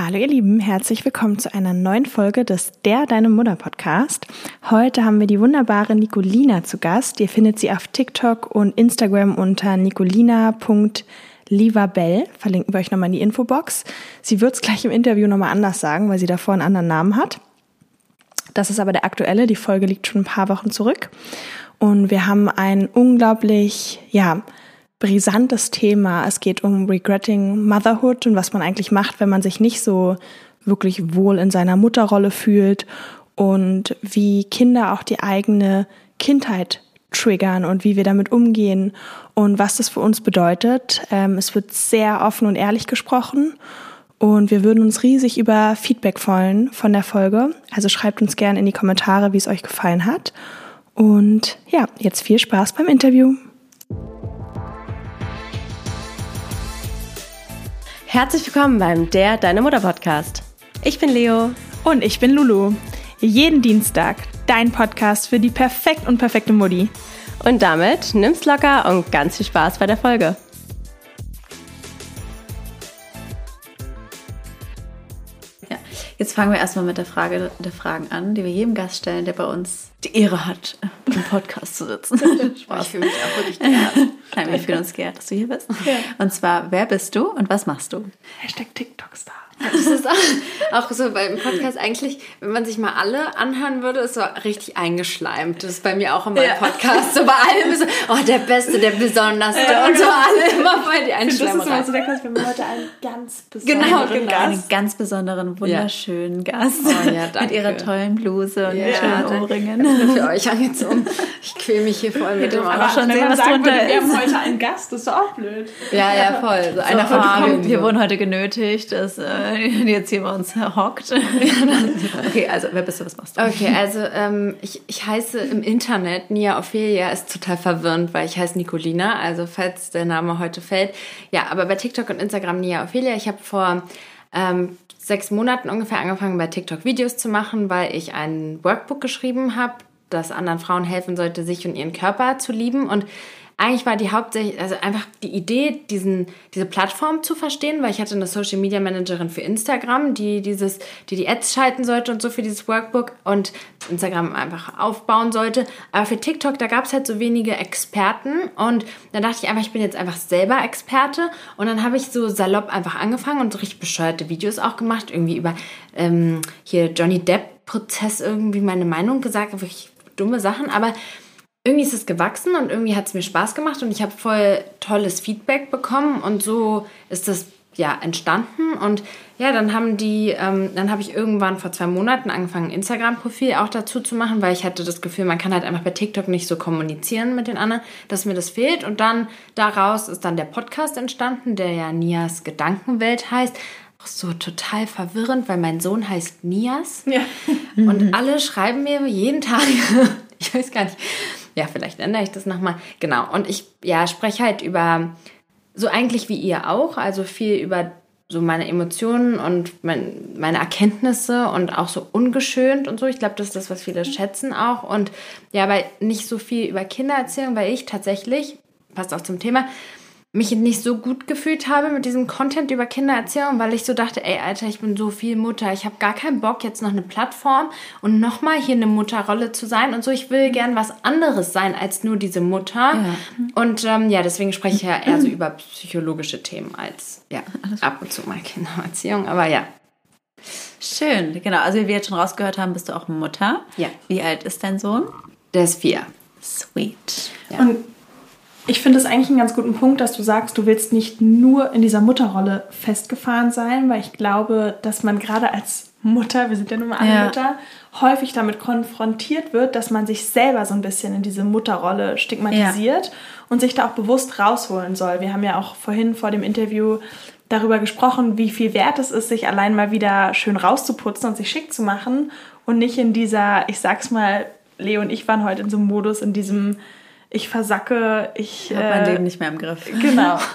Hallo ihr Lieben, herzlich willkommen zu einer neuen Folge des Der Deine Mutter Podcast. Heute haben wir die wunderbare Nicolina zu Gast. Ihr findet sie auf TikTok und Instagram unter nicolina.livabell. Verlinken wir euch nochmal in die Infobox. Sie wird es gleich im Interview nochmal anders sagen, weil sie davor einen anderen Namen hat. Das ist aber der aktuelle. Die Folge liegt schon ein paar Wochen zurück. Und wir haben ein unglaublich, ja, brisantes Thema. Es geht um Regretting Motherhood und was man eigentlich macht, wenn man sich nicht so wirklich wohl in seiner Mutterrolle fühlt und wie Kinder auch die eigene Kindheit triggern und wie wir damit umgehen und was das für uns bedeutet. Ähm, es wird sehr offen und ehrlich gesprochen und wir würden uns riesig über Feedback freuen von der Folge. Also schreibt uns gerne in die Kommentare, wie es euch gefallen hat. Und ja, jetzt viel Spaß beim Interview. Herzlich willkommen beim Der Deine Mutter Podcast. Ich bin Leo. Und ich bin Lulu. Jeden Dienstag dein Podcast für die perfekt und perfekte Mutti. Und damit nimm's locker und ganz viel Spaß bei der Folge. Jetzt fangen wir erstmal mit der Frage der Fragen an, die wir jedem Gast stellen, der bei uns die Ehre hat, im Podcast zu sitzen. Spaß. Ich fühle mich auch wirklich geehrt. Nein, wir fühlen uns geehrt, dass du hier bist. Ja. Und zwar, wer bist du und was machst du? Hashtag TikTok-Star. Das ist auch, auch, so beim Podcast eigentlich, wenn man sich mal alle anhören würde, ist so richtig eingeschleimt. Das ist bei mir auch in meinem ja. Podcast. So bei allem so, oh, der Beste, der Besonderste ja, und so genau. alle immer voll die Einschleimerei. Das ist immer so der wenn wir heute einen ganz besonderen genau, genau. Gast. Einen ganz besonderen, wunderschönen ja. Gast. Oh, ja, danke. Mit ihrer tollen Bluse und ja, schönen Ohrringen. für euch angezogen. Ich quäle mich hier voll mit dem Aber schon sehen, was drunter ist. Wir haben heute einen Gast, das ist doch auch blöd. Ja, ja, voll. So, so einer von wir, wir wurden heute genötigt, dass... Äh, jetzt hier bei uns hockt. okay, also wer bist du, was machst du? Okay, also ähm, ich, ich heiße im Internet Nia Ophelia, ist total verwirrend, weil ich heiße Nicolina, also falls der Name heute fällt. Ja, aber bei TikTok und Instagram Nia Ophelia. Ich habe vor ähm, sechs Monaten ungefähr angefangen, bei TikTok Videos zu machen, weil ich ein Workbook geschrieben habe, das anderen Frauen helfen sollte, sich und ihren Körper zu lieben. Und eigentlich war die hauptsächlich, also einfach die Idee, diesen, diese Plattform zu verstehen, weil ich hatte eine Social Media Managerin für Instagram, die dieses, die die Ads schalten sollte und so für dieses Workbook und Instagram einfach aufbauen sollte. Aber für TikTok, da gab es halt so wenige Experten und dann dachte ich einfach, ich bin jetzt einfach selber Experte und dann habe ich so salopp einfach angefangen und so richtig bescheuerte Videos auch gemacht, irgendwie über ähm, hier Johnny Depp Prozess irgendwie meine Meinung gesagt, wirklich dumme Sachen, aber irgendwie ist es gewachsen und irgendwie hat es mir Spaß gemacht und ich habe voll tolles Feedback bekommen und so ist das ja entstanden und ja, dann haben die, ähm, dann habe ich irgendwann vor zwei Monaten angefangen, ein Instagram-Profil auch dazu zu machen, weil ich hatte das Gefühl, man kann halt einfach bei TikTok nicht so kommunizieren mit den anderen, dass mir das fehlt. Und dann daraus ist dann der Podcast entstanden, der ja Nias Gedankenwelt heißt. Auch so total verwirrend, weil mein Sohn heißt Nias. Ja. Und alle schreiben mir jeden Tag, ich weiß gar nicht, ja, vielleicht ändere ich das nochmal. Genau. Und ich ja, spreche halt über, so eigentlich wie ihr auch, also viel über so meine Emotionen und mein, meine Erkenntnisse und auch so ungeschönt und so. Ich glaube, das ist das, was viele schätzen auch. Und ja, aber nicht so viel über Kindererziehung, weil ich tatsächlich, passt auch zum Thema, mich nicht so gut gefühlt habe mit diesem Content über Kindererziehung, weil ich so dachte, ey, Alter, ich bin so viel Mutter, ich habe gar keinen Bock, jetzt noch eine Plattform und nochmal hier eine Mutterrolle zu sein und so. Ich will gern was anderes sein als nur diese Mutter. Ja. Und ähm, ja, deswegen spreche ich ja eher so über psychologische Themen als ja, ab und zu mal Kindererziehung. Aber ja, Schön, genau. Also wie wir jetzt schon rausgehört haben, bist du auch Mutter. Ja. Wie alt ist dein Sohn? Der ist vier. Sweet. Ja. Und ich finde es eigentlich einen ganz guten Punkt, dass du sagst, du willst nicht nur in dieser Mutterrolle festgefahren sein, weil ich glaube, dass man gerade als Mutter, wir sind ja nun mal alle ja. Mütter, häufig damit konfrontiert wird, dass man sich selber so ein bisschen in diese Mutterrolle stigmatisiert ja. und sich da auch bewusst rausholen soll. Wir haben ja auch vorhin vor dem Interview darüber gesprochen, wie viel wert es ist, sich allein mal wieder schön rauszuputzen und sich schick zu machen und nicht in dieser, ich sag's mal, Leo und ich waren heute in so einem Modus, in diesem ich versacke, ich. Ich habe mein äh, Leben nicht mehr im Griff. Genau.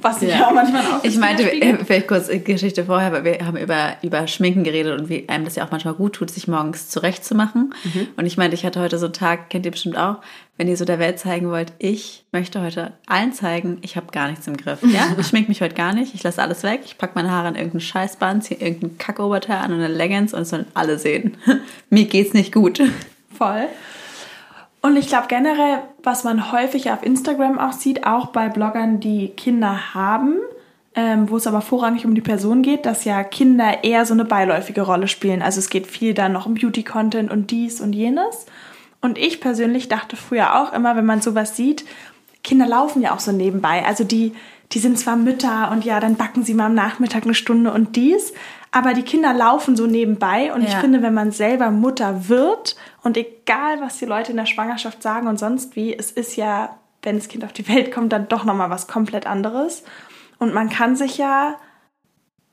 Was ich ja. auch manchmal auch Ich meinte, vielleicht kurz Geschichte vorher, weil wir haben über, über Schminken geredet und wie einem das ja auch manchmal gut tut, sich morgens zurechtzumachen. Mhm. Und ich meinte, ich hatte heute so einen Tag, kennt ihr bestimmt auch, wenn ihr so der Welt zeigen wollt, ich möchte heute allen zeigen, ich habe gar nichts im Griff. Ja? Ich schmink mich heute gar nicht, ich lasse alles weg, ich packe meine Haare in irgendeinen Scheißband, ziehe irgendeinen Kackoberteil an und eine Leggings und es sollen alle sehen. Mir geht's nicht gut. Voll. Und ich glaube generell, was man häufig auf Instagram auch sieht, auch bei Bloggern, die Kinder haben, ähm, wo es aber vorrangig um die Person geht, dass ja Kinder eher so eine beiläufige Rolle spielen. Also es geht viel dann noch um Beauty-Content und dies und jenes. Und ich persönlich dachte früher auch immer, wenn man sowas sieht, Kinder laufen ja auch so nebenbei. Also die, die sind zwar Mütter und ja, dann backen sie mal am Nachmittag eine Stunde und dies, aber die Kinder laufen so nebenbei und ja. ich finde, wenn man selber Mutter wird und egal, was die Leute in der Schwangerschaft sagen und sonst wie, es ist ja, wenn das Kind auf die Welt kommt, dann doch nochmal was komplett anderes. Und man kann sich ja,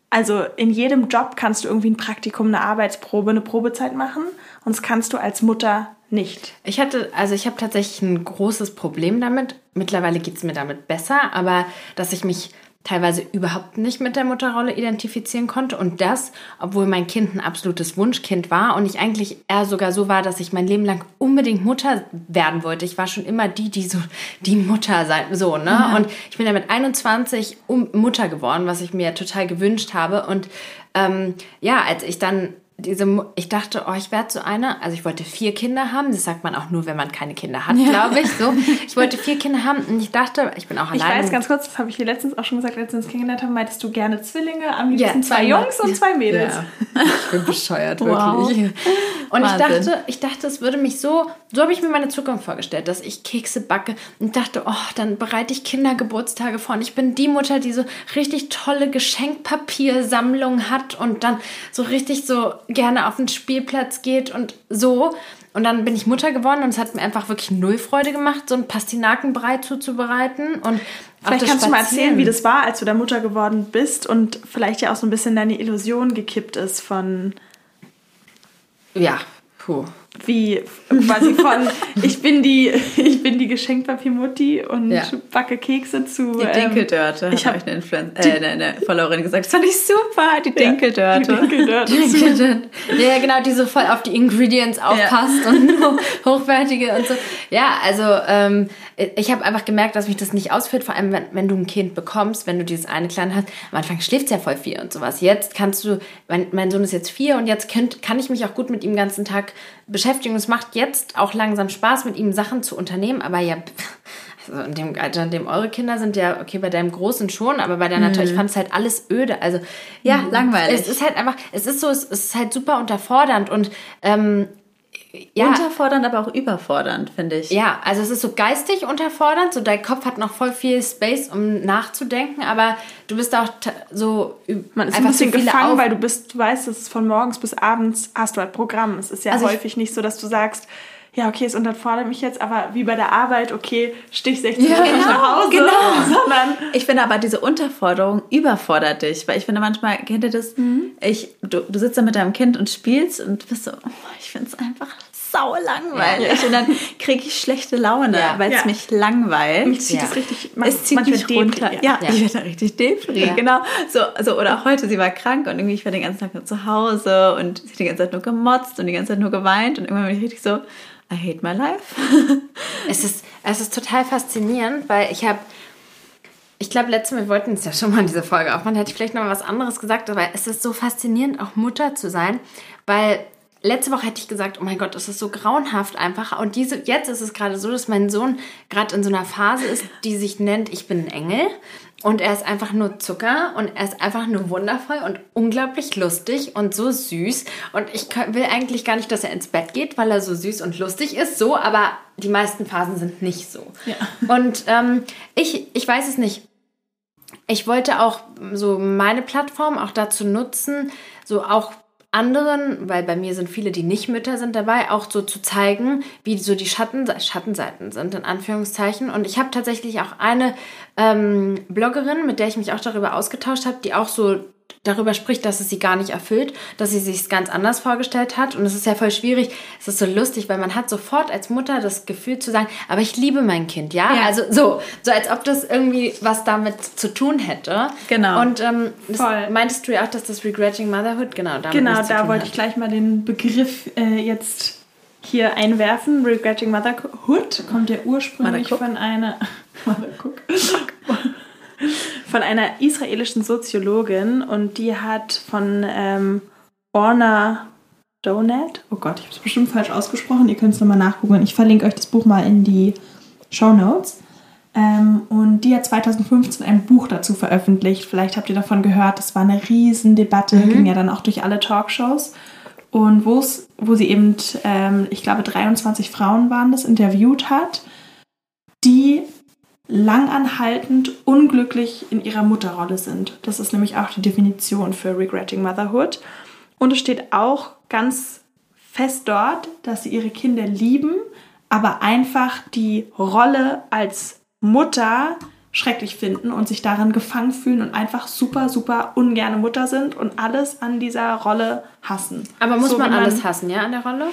also in jedem Job kannst du irgendwie ein Praktikum, eine Arbeitsprobe, eine Probezeit machen und das kannst du als Mutter nicht. Ich hatte, also ich habe tatsächlich ein großes Problem damit. Mittlerweile geht es mir damit besser, aber dass ich mich teilweise überhaupt nicht mit der Mutterrolle identifizieren konnte. Und das, obwohl mein Kind ein absolutes Wunschkind war und ich eigentlich eher sogar so war, dass ich mein Leben lang unbedingt Mutter werden wollte. Ich war schon immer die, die so die Mutter sein, so, ne? Mhm. Und ich bin ja mit 21 Mutter geworden, was ich mir total gewünscht habe. Und ähm, ja, als ich dann diese, ich dachte, oh, ich werde so eine, also ich wollte vier Kinder haben, das sagt man auch nur, wenn man keine Kinder hat, ja. glaube ich, so. Ich wollte vier Kinder haben und ich dachte, ich bin auch alleine. Ich weiß ganz kurz, das habe ich hier letztens auch schon gesagt, als wir uns kennengelernt haben, meintest du gerne Zwillinge, am liebsten ja, zwei Jungs und zwei Mädels. Ja. Ich bin bescheuert, wow. wirklich. Und ich dachte, ich dachte, es würde mich so, so habe ich mir meine Zukunft vorgestellt, dass ich Kekse backe und dachte, oh, dann bereite ich Kindergeburtstage vor und ich bin die Mutter, die so richtig tolle Geschenkpapiersammlung hat und dann so richtig so gerne auf den Spielplatz geht und so. Und dann bin ich Mutter geworden und es hat mir einfach wirklich null Freude gemacht, so ein Pastinakenbrei zuzubereiten. Und vielleicht kannst du mal erzählen, wie das war, als du da Mutter geworden bist und vielleicht ja auch so ein bisschen deine Illusion gekippt ist von. Ja, puh wie quasi von ich bin die ich bin die Geschenkpapiermutti und ja. backe Kekse zu die Dinkeldörte ähm, ich habe eine, Influen äh, eine, eine Followerin gesagt. Das fand ich super die Dinkeldörte ja, die Dinkeldörte. Ja genau die so voll auf die Ingredients aufpasst ja. und hochwertige und so. Ja also ähm, ich habe einfach gemerkt dass mich das nicht ausführt vor allem wenn, wenn du ein Kind bekommst wenn du dieses eine Kleine hast. Am Anfang schläft es ja voll viel und sowas. Jetzt kannst du mein, mein Sohn ist jetzt vier und jetzt könnt, kann ich mich auch gut mit ihm den ganzen Tag beschäftigen Beschäftigung. Es macht jetzt auch langsam Spaß, mit ihm Sachen zu unternehmen, aber ja, also in dem Alter, in dem eure Kinder sind, ja, okay, bei deinem Großen schon, aber bei deiner mhm. Tochter, ich fand es halt alles öde. Also, ja, mhm. langweilig. Es ist halt einfach, es ist so, es ist halt super unterfordernd und ähm, ja. Unterfordernd, aber auch überfordernd, finde ich. Ja, also es ist so geistig unterfordernd, so dein Kopf hat noch voll viel Space, um nachzudenken, aber du bist auch so man ist ein bisschen gefangen, auf weil du bist, du weißt, es ist von morgens bis abends hast du halt Programm. Es ist ja also häufig nicht so, dass du sagst, ja, okay, es unterfordert mich jetzt, aber wie bei der Arbeit, okay, Stich 16 ja, genau, nach Hause. Genau. Sondern ich finde aber, diese Unterforderung überfordert dich, weil ich finde manchmal, kennt ihr das? Mhm. Ich, du, du sitzt da mit deinem Kind und spielst und bist so, oh, ich finde es einfach sau langweilig ja. und dann kriege ich schlechte Laune, ja. weil es ja. mich langweilt. Mich zieht es richtig, es zieht mich runter. Ja, ich werde da richtig depri, genau. So, so, oder auch heute, sie war krank und irgendwie ich war den ganzen Tag nur zu Hause und sie hat die ganze Zeit nur gemotzt und die ganze Zeit nur geweint und irgendwann bin ich richtig so, I hate my life. es, ist, es ist total faszinierend, weil ich habe, ich glaube, letztes Mal, wir wollten es ja schon mal in dieser Folge aufmachen, hätte ich vielleicht noch mal was anderes gesagt, aber es ist so faszinierend, auch Mutter zu sein, weil letzte Woche hätte ich gesagt, oh mein Gott, das ist so grauenhaft einfach. Und diese, jetzt ist es gerade so, dass mein Sohn gerade in so einer Phase ist, die sich nennt, ich bin ein Engel. Und er ist einfach nur Zucker und er ist einfach nur wundervoll und unglaublich lustig und so süß. Und ich will eigentlich gar nicht, dass er ins Bett geht, weil er so süß und lustig ist. So, aber die meisten Phasen sind nicht so. Ja. Und ähm, ich, ich weiß es nicht. Ich wollte auch so meine Plattform auch dazu nutzen, so auch anderen, weil bei mir sind viele, die nicht Mütter sind dabei, auch so zu zeigen, wie so die Schatten, Schattenseiten sind, in Anführungszeichen. Und ich habe tatsächlich auch eine ähm, Bloggerin, mit der ich mich auch darüber ausgetauscht habe, die auch so darüber spricht, dass es sie gar nicht erfüllt, dass sie sich ganz anders vorgestellt hat. Und es ist ja voll schwierig. Es ist so lustig, weil man hat sofort als Mutter das Gefühl zu sagen, aber ich liebe mein Kind, ja? ja. Also so, so als ob das irgendwie was damit zu tun hätte. Genau. Und ähm, meintest du ja auch, dass das Regretting Motherhood genau damit Genau, da wollte hat. ich gleich mal den Begriff äh, jetzt hier einwerfen. Regretting Motherhood kommt ja ursprünglich von einer von einer israelischen Soziologin und die hat von ähm, Orna Donat, oh Gott, ich habe es bestimmt falsch ausgesprochen, ihr könnt es nochmal nachgucken. Ich verlinke euch das Buch mal in die Show Notes. Ähm, und die hat 2015 ein Buch dazu veröffentlicht. Vielleicht habt ihr davon gehört. Das war eine Riesendebatte, mhm. ging ja dann auch durch alle Talkshows. Und wo sie eben, ähm, ich glaube, 23 Frauen waren das, interviewt hat, die langanhaltend unglücklich in ihrer Mutterrolle sind. Das ist nämlich auch die Definition für Regretting Motherhood. Und es steht auch ganz fest dort, dass sie ihre Kinder lieben, aber einfach die Rolle als Mutter schrecklich finden und sich darin gefangen fühlen und einfach super, super ungerne Mutter sind und alles an dieser Rolle hassen. Aber muss so, man alles hassen, ja, an der Rolle?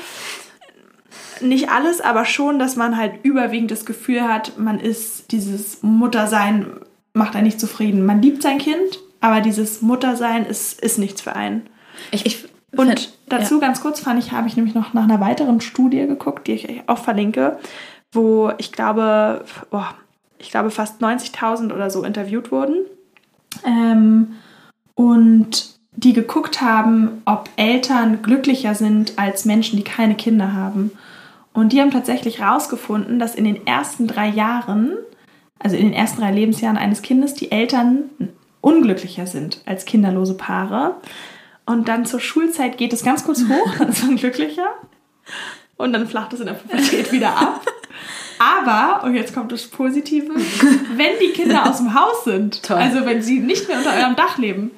Nicht alles, aber schon, dass man halt überwiegend das Gefühl hat, man ist dieses Muttersein macht einen nicht zufrieden. Man liebt sein Kind, aber dieses Muttersein ist, ist nichts für einen. Ich, ich und find, dazu ja. ganz kurz fand ich, habe ich nämlich noch nach einer weiteren Studie geguckt, die ich auch verlinke, wo ich glaube, oh, ich glaube fast 90.000 oder so interviewt wurden. Ähm, und die geguckt haben, ob Eltern glücklicher sind als Menschen, die keine Kinder haben. Und die haben tatsächlich herausgefunden, dass in den ersten drei Jahren, also in den ersten drei Lebensjahren eines Kindes, die Eltern unglücklicher sind als kinderlose Paare. Und dann zur Schulzeit geht es ganz kurz hoch, dann ist man glücklicher. Und dann flacht es in der Pubertät wieder ab. Aber, und jetzt kommt das Positive, wenn die Kinder aus dem Haus sind, Toll. also wenn sie nicht mehr unter eurem Dach leben,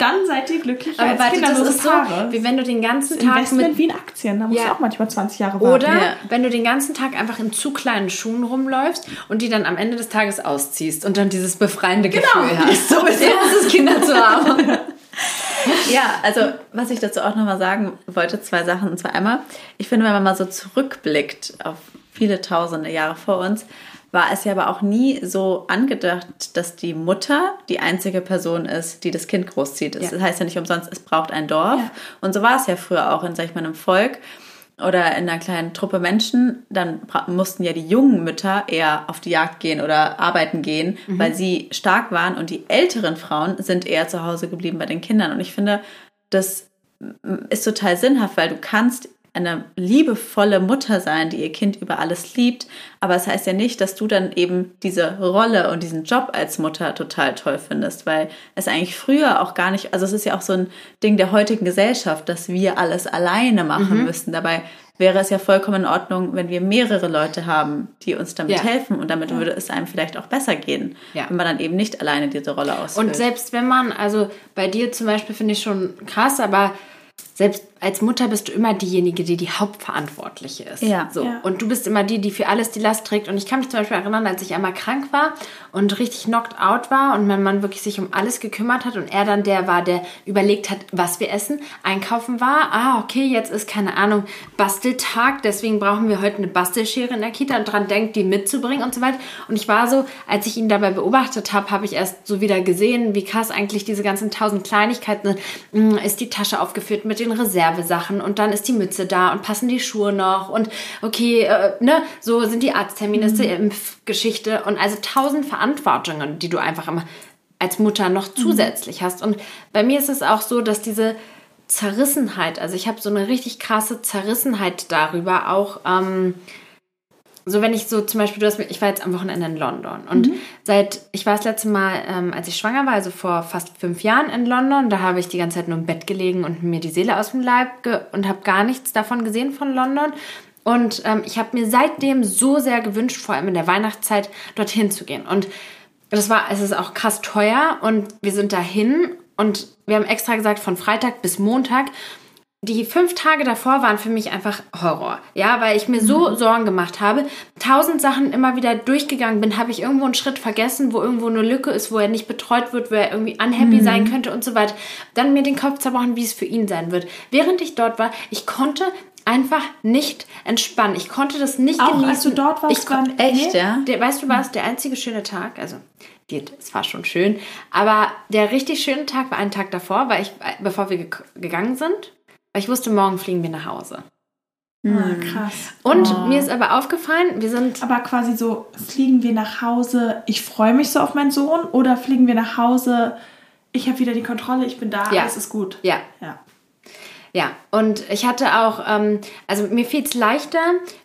dann seid ihr glücklich Aber als warte, das ist Paare. so, wie wenn du den ganzen Tag Investment mit wie in Aktien, da musst ja. du auch manchmal 20 Jahre warten. Oder ja. wenn du den ganzen Tag einfach in zu kleinen Schuhen rumläufst und die dann am Ende des Tages ausziehst und dann dieses befreiende genau. Gefühl hast. So ist es, Kinder zu haben. ja, also was ich dazu auch nochmal sagen wollte, zwei Sachen. Und zwar einmal, ich finde, wenn man mal so zurückblickt auf viele tausende Jahre vor uns, war es ja aber auch nie so angedacht, dass die Mutter die einzige Person ist, die das Kind großzieht. Ja. Das heißt ja nicht umsonst, es braucht ein Dorf. Ja. Und so war es ja früher auch in, sag ich mal, einem Volk oder in einer kleinen Truppe Menschen. Dann mussten ja die jungen Mütter eher auf die Jagd gehen oder arbeiten gehen, mhm. weil sie stark waren. Und die älteren Frauen sind eher zu Hause geblieben bei den Kindern. Und ich finde, das ist total sinnhaft, weil du kannst eine liebevolle Mutter sein, die ihr Kind über alles liebt. Aber es das heißt ja nicht, dass du dann eben diese Rolle und diesen Job als Mutter total toll findest, weil es eigentlich früher auch gar nicht, also es ist ja auch so ein Ding der heutigen Gesellschaft, dass wir alles alleine machen mhm. müssen. Dabei wäre es ja vollkommen in Ordnung, wenn wir mehrere Leute haben, die uns damit ja. helfen und damit ja. würde es einem vielleicht auch besser gehen, ja. wenn man dann eben nicht alleine diese Rolle ausfüllt. Und selbst wenn man, also bei dir zum Beispiel finde ich schon krass, aber selbst als Mutter bist du immer diejenige, die die Hauptverantwortliche ist. Ja. So. Ja. Und du bist immer die, die für alles die Last trägt. Und ich kann mich zum Beispiel erinnern, als ich einmal krank war und richtig knocked out war und mein Mann wirklich sich um alles gekümmert hat und er dann der war, der überlegt hat, was wir essen, einkaufen war. Ah, okay, jetzt ist keine Ahnung, Basteltag, deswegen brauchen wir heute eine Bastelschere in der Kita und dran denkt, die mitzubringen und so weiter. Und ich war so, als ich ihn dabei beobachtet habe, habe ich erst so wieder gesehen, wie krass eigentlich diese ganzen tausend Kleinigkeiten sind. Hm, ist die Tasche aufgeführt mit den Reservesachen und dann ist die Mütze da und passen die Schuhe noch und okay, äh, ne, so sind die Arzttermine, mhm. ist die Impfgeschichte und also tausend Verantwortungen, die du einfach immer als Mutter noch mhm. zusätzlich mhm. hast. Und bei mir ist es auch so, dass diese Zerrissenheit, also ich habe so eine richtig krasse Zerrissenheit darüber auch, ähm, so wenn ich so zum Beispiel, du hast, ich war jetzt am Wochenende in London und mhm. seit, ich war das letzte Mal, ähm, als ich schwanger war, also vor fast fünf Jahren in London, da habe ich die ganze Zeit nur im Bett gelegen und mir die Seele aus dem Leib und habe gar nichts davon gesehen von London. Und ähm, ich habe mir seitdem so sehr gewünscht, vor allem in der Weihnachtszeit, dorthin zu gehen. Und das war, es ist auch krass teuer und wir sind dahin und wir haben extra gesagt, von Freitag bis Montag die fünf Tage davor waren für mich einfach Horror. Ja, weil ich mir so mhm. Sorgen gemacht habe. Tausend Sachen immer wieder durchgegangen bin. Habe ich irgendwo einen Schritt vergessen, wo irgendwo eine Lücke ist, wo er nicht betreut wird, wo er irgendwie unhappy mhm. sein könnte und so weiter. Dann mir den Kopf zerbrochen, wie es für ihn sein wird. Während ich dort war, ich konnte einfach nicht entspannen. Ich konnte das nicht Auch genießen. als du dort warst, ich war echt, ja. Der, weißt du was? Der einzige schöne Tag, also es war schon schön, aber der richtig schöne Tag war ein Tag davor, weil ich, bevor wir gegangen sind, weil ich wusste, morgen fliegen wir nach Hause. Ah, krass. Und oh. mir ist aber aufgefallen, wir sind. Aber quasi so, fliegen wir nach Hause, ich freue mich so auf meinen Sohn, oder fliegen wir nach Hause, ich habe wieder die Kontrolle, ich bin da, ja. alles ist gut. Ja. Ja. Ja, und ich hatte auch, ähm, also mir fiel es leichter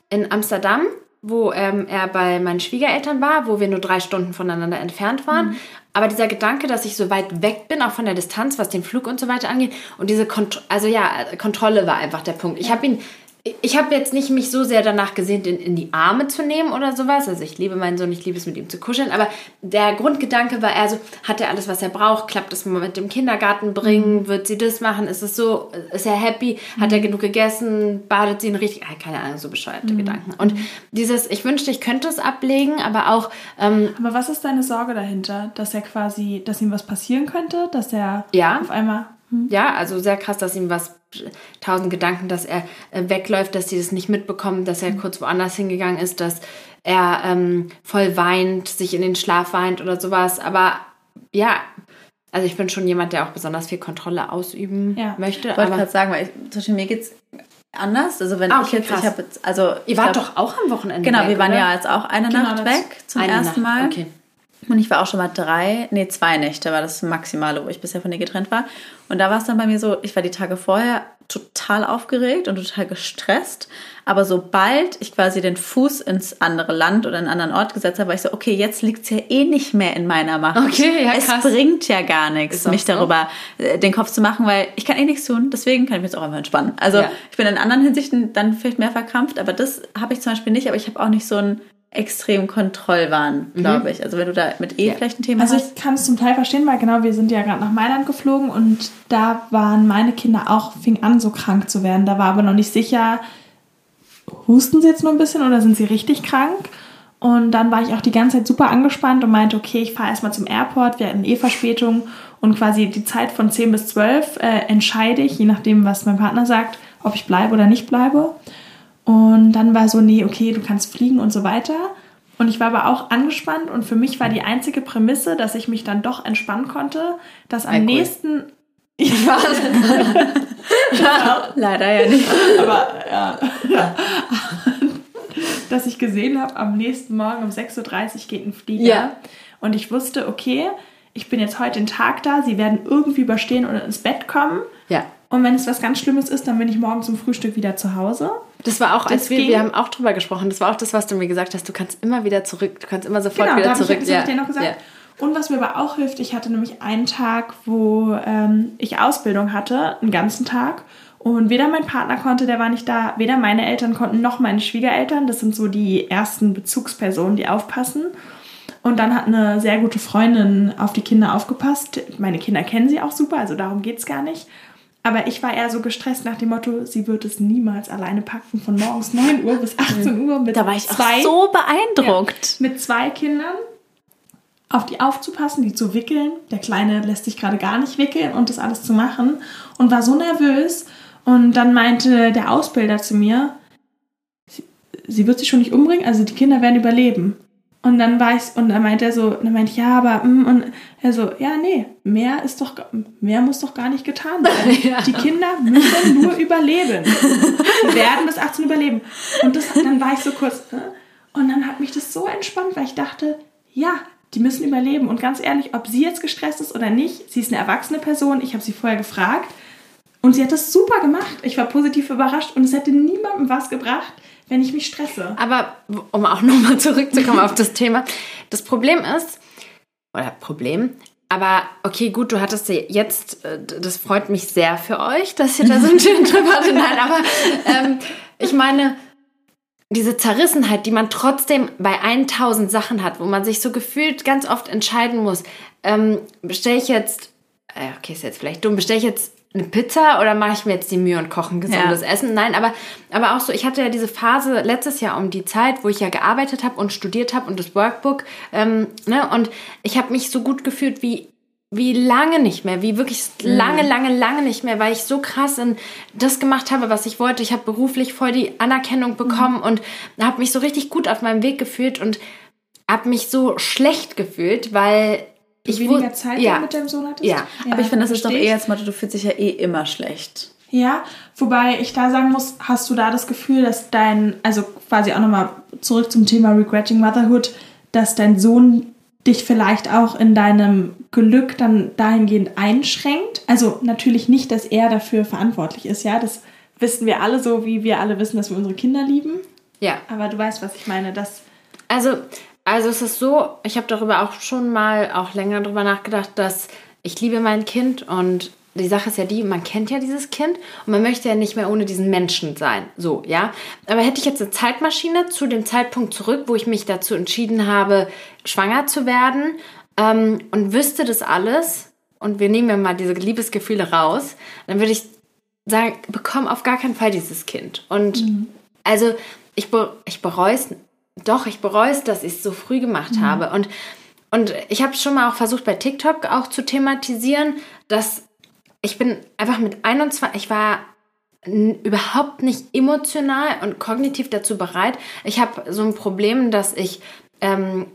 in Amsterdam, wo ähm, er bei meinen Schwiegereltern war, wo wir nur drei Stunden voneinander entfernt waren. Mhm. Aber dieser Gedanke, dass ich so weit weg bin, auch von der Distanz, was den Flug und so weiter angeht, und diese Kont also ja, Kontrolle war einfach der Punkt. Ich habe ihn ich habe jetzt nicht mich so sehr danach gesehnt, ihn in die Arme zu nehmen oder sowas. Also ich liebe meinen Sohn, ich liebe es mit ihm zu kuscheln. Aber der Grundgedanke war eher so, hat er alles, was er braucht? Klappt es mal mit dem Kindergarten bringen? Mhm. Wird sie das machen? Ist es so? Ist er happy? Hat er mhm. genug gegessen? Badet sie ihn richtig? Keine Ahnung, so bescheuerte mhm. Gedanken. Und dieses, ich wünschte, ich könnte es ablegen, aber auch... Ähm, aber was ist deine Sorge dahinter? Dass er quasi, dass ihm was passieren könnte? Dass er ja. auf einmal... Hm? Ja, also sehr krass, dass ihm was tausend Gedanken, dass er äh, wegläuft, dass sie das nicht mitbekommen, dass er mhm. kurz woanders hingegangen ist, dass er ähm, voll weint, sich in den Schlaf weint oder sowas. Aber ja, also ich bin schon jemand, der auch besonders viel Kontrolle ausüben ja. möchte. Ich wollte gerade sagen, weil ich, Beispiel mir geht's anders. Also wenn ah, okay, ich jetzt, ich habe also ihr wart glaub, doch auch am Wochenende. Genau, weg, wir waren oder? ja jetzt auch eine genau, Nacht weg zum ersten Nacht. Mal. Okay. Und ich war auch schon mal drei, nee, zwei Nächte war das Maximale, wo ich bisher von ihr getrennt war. Und da war es dann bei mir so, ich war die Tage vorher total aufgeregt und total gestresst. Aber sobald ich quasi den Fuß ins andere Land oder in einen anderen Ort gesetzt habe, war ich so, okay, jetzt liegt es ja eh nicht mehr in meiner Macht. Okay, ja, krass. Es bringt ja gar nichts, mich so? darüber äh, den Kopf zu machen, weil ich kann eh nichts tun. Deswegen kann ich mich jetzt auch einfach entspannen. Also ja. ich bin in anderen Hinsichten dann vielleicht mehr verkrampft, aber das habe ich zum Beispiel nicht. Aber ich habe auch nicht so ein extrem Kontrollwahn, glaube mhm. ich. Also wenn du da mit eh ja. vielleicht ein Thema also hast. Also ich kann es zum Teil verstehen, weil genau, wir sind ja gerade nach Mailand geflogen und da waren meine Kinder auch, fing an so krank zu werden. Da war aber noch nicht sicher, husten sie jetzt nur ein bisschen oder sind sie richtig krank? Und dann war ich auch die ganze Zeit super angespannt und meinte, okay, ich fahre erstmal zum Airport, wir hatten eh Verspätung und quasi die Zeit von 10 bis 12 äh, entscheide ich, je nachdem, was mein Partner sagt, ob ich bleibe oder nicht bleibe. Und dann war so, nee, okay, du kannst fliegen und so weiter. Und ich war aber auch angespannt und für mich war die einzige Prämisse, dass ich mich dann doch entspannen konnte, dass am ja, cool. nächsten. Ich war ja, leider ja nicht. Aber ja. dass ich gesehen habe, am nächsten Morgen um 6.30 Uhr geht ein Flieger. Ja. Und ich wusste, okay, ich bin jetzt heute den Tag da, sie werden irgendwie überstehen und ins Bett kommen. Und wenn es was ganz Schlimmes ist, dann bin ich morgen zum Frühstück wieder zu Hause. Das war auch, als wir, wir haben auch drüber gesprochen, das war auch das, was du mir gesagt hast, du kannst immer wieder zurück, du kannst immer sofort genau, wieder da zurück. Ich, das ja. ich dir noch gesagt. Ja. Und was mir aber auch hilft, ich hatte nämlich einen Tag, wo ähm, ich Ausbildung hatte, einen ganzen Tag. Und weder mein Partner konnte, der war nicht da, weder meine Eltern konnten, noch meine Schwiegereltern. Das sind so die ersten Bezugspersonen, die aufpassen. Und dann hat eine sehr gute Freundin auf die Kinder aufgepasst. Meine Kinder kennen sie auch super, also darum geht es gar nicht. Aber ich war eher so gestresst nach dem Motto, sie wird es niemals alleine packen, von morgens 9 Uhr bis 18 Uhr mit Da war ich zwei, so beeindruckt. Ja, mit zwei Kindern auf die aufzupassen, die zu wickeln. Der Kleine lässt sich gerade gar nicht wickeln und das alles zu machen und war so nervös. Und dann meinte der Ausbilder zu mir, sie, sie wird sich schon nicht umbringen, also die Kinder werden überleben. Und dann war ich, und dann meinte er so, dann meinte ich, ja, aber, mm, und er so, ja, nee, mehr ist doch, mehr muss doch gar nicht getan werden. ja. Die Kinder müssen nur überleben. Die werden bis 18 überleben. Und das, dann war ich so kurz, und dann hat mich das so entspannt, weil ich dachte, ja, die müssen überleben. Und ganz ehrlich, ob sie jetzt gestresst ist oder nicht, sie ist eine erwachsene Person, ich habe sie vorher gefragt. Und sie hat das super gemacht. Ich war positiv überrascht und es hätte niemandem was gebracht, wenn ich mich stresse. Aber um auch nochmal zurückzukommen auf das Thema, das Problem ist, oder Problem, aber okay, gut, du hattest jetzt, äh, das freut mich sehr für euch, dass ihr da so einen schönen Trip hattet. Nein, aber ähm, ich meine, diese Zerrissenheit, die man trotzdem bei 1000 Sachen hat, wo man sich so gefühlt ganz oft entscheiden muss, ähm, bestelle ich jetzt, äh, okay, ist jetzt vielleicht dumm, bestelle ich jetzt eine Pizza oder mache ich mir jetzt die Mühe und koche ein gesundes ja. Essen? Nein, aber, aber auch so, ich hatte ja diese Phase letztes Jahr um die Zeit, wo ich ja gearbeitet habe und studiert habe und das Workbook. Ähm, ne, und ich habe mich so gut gefühlt wie wie lange nicht mehr, wie wirklich lange, mhm. lange, lange nicht mehr, weil ich so krass in das gemacht habe, was ich wollte. Ich habe beruflich voll die Anerkennung bekommen mhm. und habe mich so richtig gut auf meinem Weg gefühlt und habe mich so schlecht gefühlt, weil du ich weniger Zeit ja. mit deinem Sohn hattest. Ja, ja aber ich finde, das ist doch eher als Motto, du fühlst dich ja eh immer schlecht. Ja, wobei ich da sagen muss, hast du da das Gefühl, dass dein, also quasi auch nochmal zurück zum Thema Regretting Motherhood, dass dein Sohn dich vielleicht auch in deinem Glück dann dahingehend einschränkt. Also natürlich nicht, dass er dafür verantwortlich ist, ja, das wissen wir alle so, wie wir alle wissen, dass wir unsere Kinder lieben. Ja. Aber du weißt, was ich meine, dass also also es ist so, ich habe darüber auch schon mal auch länger darüber nachgedacht, dass ich liebe mein Kind und die Sache ist ja die, man kennt ja dieses Kind und man möchte ja nicht mehr ohne diesen Menschen sein. So, ja. Aber hätte ich jetzt eine Zeitmaschine zu dem Zeitpunkt zurück, wo ich mich dazu entschieden habe, schwanger zu werden ähm, und wüsste das alles und wir nehmen ja mal diese Liebesgefühle raus, dann würde ich sagen, bekomme auf gar keinen Fall dieses Kind. Und mhm. also ich, be ich bereue es, doch, ich bereue es, dass ich es so früh gemacht mhm. habe. Und, und ich habe schon mal auch versucht, bei TikTok auch zu thematisieren, dass ich bin einfach mit 21, ich war überhaupt nicht emotional und kognitiv dazu bereit. Ich habe so ein Problem, dass ich ähm,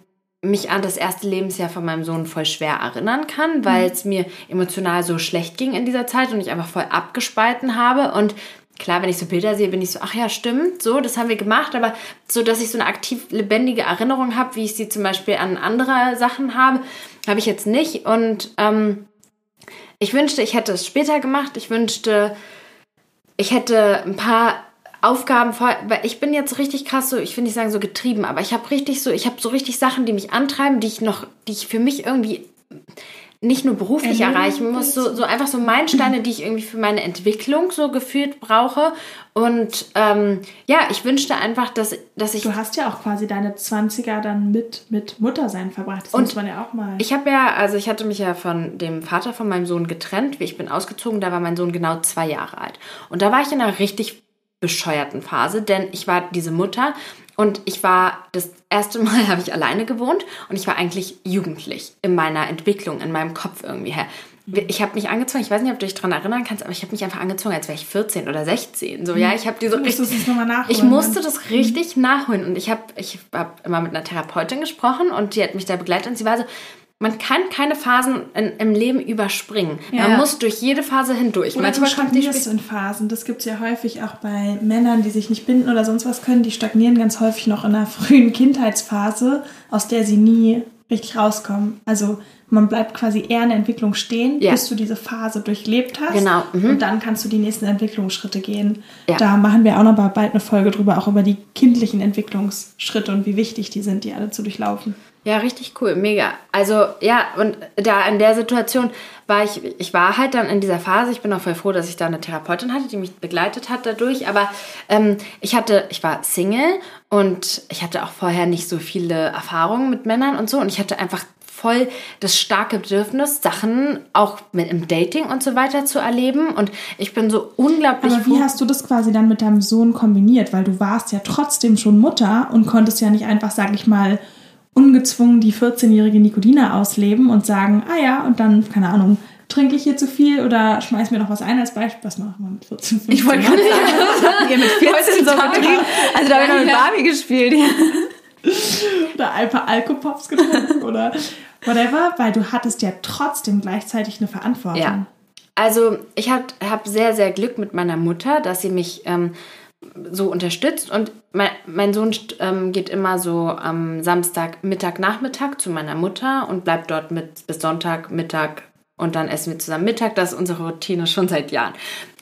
mich an das erste Lebensjahr von meinem Sohn voll schwer erinnern kann, weil mhm. es mir emotional so schlecht ging in dieser Zeit und ich einfach voll abgespalten habe. Und klar, wenn ich so Bilder sehe, bin ich so, ach ja, stimmt, so, das haben wir gemacht, aber so, dass ich so eine aktiv lebendige Erinnerung habe, wie ich sie zum Beispiel an andere Sachen habe, habe ich jetzt nicht. Und ähm, ich wünschte, ich hätte es später gemacht. Ich wünschte, ich hätte ein paar Aufgaben vor, weil ich bin jetzt richtig krass so, ich will nicht sagen so getrieben, aber ich habe richtig so, ich habe so richtig Sachen, die mich antreiben, die ich noch, die ich für mich irgendwie nicht nur beruflich erreichen muss, so, so einfach so Meilensteine, die ich irgendwie für meine Entwicklung so gefühlt brauche. Und ähm, ja, ich wünschte einfach, dass, dass ich. Du hast ja auch quasi deine 20er dann mit, mit Muttersein verbracht. Das und muss man ja auch mal. Ich habe ja, also ich hatte mich ja von dem Vater von meinem Sohn getrennt. Ich bin ausgezogen, da war mein Sohn genau zwei Jahre alt. Und da war ich in einer richtig bescheuerten Phase, denn ich war diese Mutter und ich war, das erste Mal habe ich alleine gewohnt und ich war eigentlich jugendlich in meiner Entwicklung, in meinem Kopf irgendwie her. Ich habe mich angezogen, ich weiß nicht, ob du dich daran erinnern kannst, aber ich habe mich einfach angezogen, als wäre ich 14 oder 16. So, ja, ich habe diese richtig. Ich musste das richtig nachholen und ich habe ich hab immer mit einer Therapeutin gesprochen und die hat mich da begleitet und sie war so, man kann keine Phasen in, im Leben überspringen. Ja. Man muss durch jede Phase hindurch. Oder Manchmal stagnierst du in Phasen. Das gibt es ja häufig auch bei Männern, die sich nicht binden oder sonst was können. Die stagnieren ganz häufig noch in einer frühen Kindheitsphase, aus der sie nie richtig rauskommen. Also man bleibt quasi eher in der Entwicklung stehen, ja. bis du diese Phase durchlebt hast. Genau. Mhm. Und dann kannst du die nächsten Entwicklungsschritte gehen. Ja. Da machen wir auch noch bald eine Folge drüber, auch über die kindlichen Entwicklungsschritte und wie wichtig die sind, die alle zu durchlaufen. Ja, richtig cool, mega. Also ja, und da in der Situation war ich, ich war halt dann in dieser Phase, ich bin auch voll froh, dass ich da eine Therapeutin hatte, die mich begleitet hat dadurch, aber ähm, ich hatte, ich war Single und ich hatte auch vorher nicht so viele Erfahrungen mit Männern und so und ich hatte einfach voll das starke Bedürfnis, Sachen auch mit im Dating und so weiter zu erleben. Und ich bin so unglaublich. Aber wie hast du das quasi dann mit deinem Sohn kombiniert? Weil du warst ja trotzdem schon Mutter und konntest ja nicht einfach, sag ich mal, ungezwungen die 14-jährige Nikodina ausleben und sagen, ah ja, und dann, keine Ahnung, trinke ich hier zu viel oder schmeiß mir noch was ein als Beispiel. Was machen wir mit 14, 15 Ich wollte gerade sagen, ihr mit 14 so betrieben. Also da habe ich noch mit Barbie gespielt. oder ein paar Alkopops getrunken oder whatever, weil du hattest ja trotzdem gleichzeitig eine Verantwortung. Ja. Also ich habe hab sehr, sehr Glück mit meiner Mutter, dass sie mich ähm, so unterstützt. Und mein, mein Sohn ähm, geht immer so am Samstag, Mittag, Nachmittag zu meiner Mutter und bleibt dort mit bis Sonntag, Mittag und dann essen wir zusammen Mittag. Das ist unsere Routine schon seit Jahren.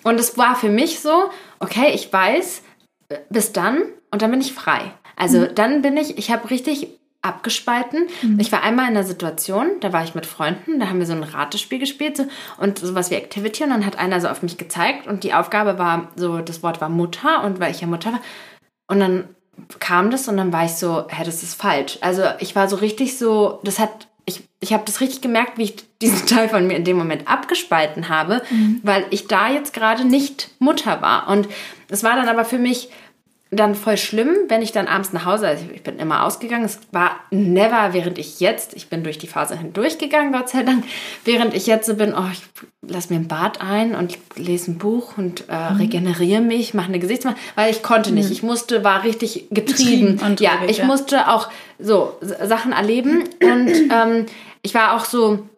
Und es war für mich so, okay, ich weiß, bis dann und dann bin ich frei. Also mhm. dann bin ich, ich habe richtig abgespalten. Mhm. Ich war einmal in einer Situation, da war ich mit Freunden, da haben wir so ein Ratespiel gespielt so, und sowas wie Activity und dann hat einer so auf mich gezeigt und die Aufgabe war so, das Wort war Mutter und weil ich ja Mutter war und dann kam das und dann war ich so, hä, das ist falsch. Also ich war so richtig so, das hat ich, ich habe das richtig gemerkt, wie ich diesen Teil von mir in dem Moment abgespalten habe, mhm. weil ich da jetzt gerade nicht Mutter war. Und es war dann aber für mich dann voll schlimm, wenn ich dann abends nach Hause, also ich bin immer ausgegangen, es war never, während ich jetzt, ich bin durch die Phase hindurchgegangen, Gott sei Dank, während ich jetzt so bin, oh, ich lass mir ein Bad ein und lese ein Buch und äh, mhm. regeneriere mich, mache eine Gesichtsmaske, weil ich konnte nicht, mhm. ich musste, war richtig getrieben, getrieben und ja, ich musste auch so Sachen erleben und ähm, ich war auch so,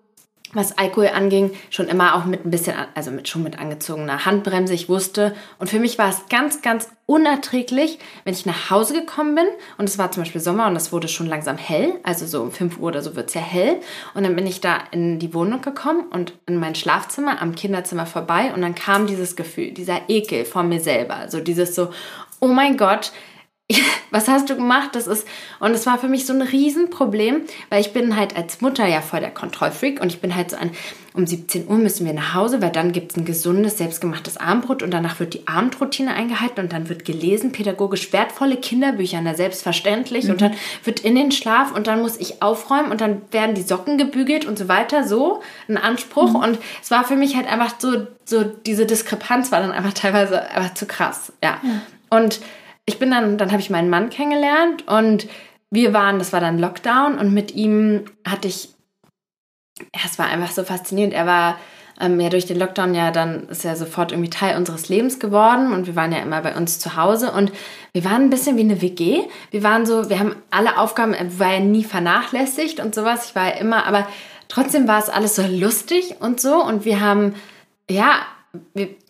was Alkohol anging, schon immer auch mit ein bisschen, also mit, schon mit angezogener Handbremse. Ich wusste. Und für mich war es ganz, ganz unerträglich, wenn ich nach Hause gekommen bin. Und es war zum Beispiel Sommer und es wurde schon langsam hell. Also so um 5 Uhr oder so wird es ja hell. Und dann bin ich da in die Wohnung gekommen und in mein Schlafzimmer, am Kinderzimmer vorbei. Und dann kam dieses Gefühl, dieser Ekel vor mir selber. So dieses so, oh mein Gott, was hast du gemacht? Das ist, und es war für mich so ein Riesenproblem, weil ich bin halt als Mutter ja voll der Kontrollfreak und ich bin halt so an, um 17 Uhr müssen wir nach Hause, weil dann gibt es ein gesundes, selbstgemachtes Abendbrot und danach wird die Abendroutine eingehalten und dann wird gelesen, pädagogisch wertvolle Kinderbücher, na selbstverständlich mhm. und dann wird in den Schlaf und dann muss ich aufräumen und dann werden die Socken gebügelt und so weiter, so ein Anspruch mhm. und es war für mich halt einfach so, so diese Diskrepanz war dann einfach teilweise einfach zu krass, ja. ja. Und ich bin dann, dann habe ich meinen Mann kennengelernt und wir waren, das war dann Lockdown und mit ihm hatte ich, ja, es war einfach so faszinierend. Er war ähm, ja durch den Lockdown ja dann ist er sofort irgendwie Teil unseres Lebens geworden und wir waren ja immer bei uns zu Hause und wir waren ein bisschen wie eine WG. Wir waren so, wir haben alle Aufgaben, er war ja nie vernachlässigt und sowas. Ich war ja immer, aber trotzdem war es alles so lustig und so und wir haben ja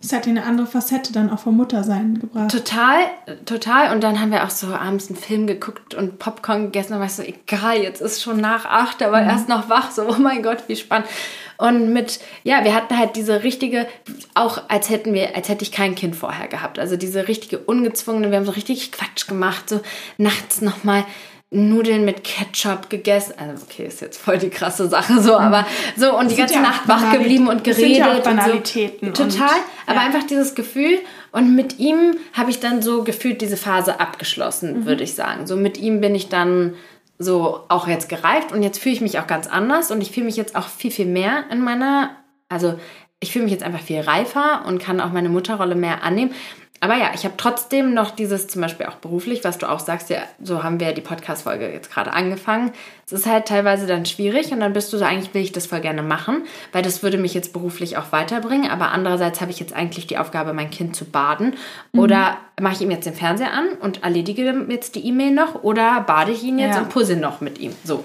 es hat eine andere Facette dann auch vom Muttersein gebracht. Total, total. Und dann haben wir auch so abends einen Film geguckt und Popcorn gegessen und war so, egal, jetzt ist schon nach acht, aber mhm. erst noch wach, so, oh mein Gott, wie spannend. Und mit, ja, wir hatten halt diese richtige, auch als hätten wir, als hätte ich kein Kind vorher gehabt. Also diese richtige ungezwungene, wir haben so richtig Quatsch gemacht, so nachts nochmal Nudeln mit Ketchup gegessen. Also okay, ist jetzt voll die krasse Sache so, aber so und das die ganze ja Nacht wach geblieben und geredet ja Banalitäten und so. Total, und, aber ja. einfach dieses Gefühl und mit ihm habe ich dann so gefühlt diese Phase abgeschlossen, mhm. würde ich sagen. So mit ihm bin ich dann so auch jetzt gereift und jetzt fühle ich mich auch ganz anders und ich fühle mich jetzt auch viel viel mehr in meiner also ich fühle mich jetzt einfach viel reifer und kann auch meine Mutterrolle mehr annehmen aber ja, ich habe trotzdem noch dieses zum Beispiel auch beruflich, was du auch sagst, ja, so haben wir ja die Podcast-Folge jetzt gerade angefangen. Es ist halt teilweise dann schwierig und dann bist du so, eigentlich will ich das voll gerne machen, weil das würde mich jetzt beruflich auch weiterbringen. Aber andererseits habe ich jetzt eigentlich die Aufgabe, mein Kind zu baden. Mhm. Oder mache ich ihm jetzt den Fernseher an und erledige jetzt die E-Mail noch oder bade ich ihn jetzt ja. und puzzle noch mit ihm. So.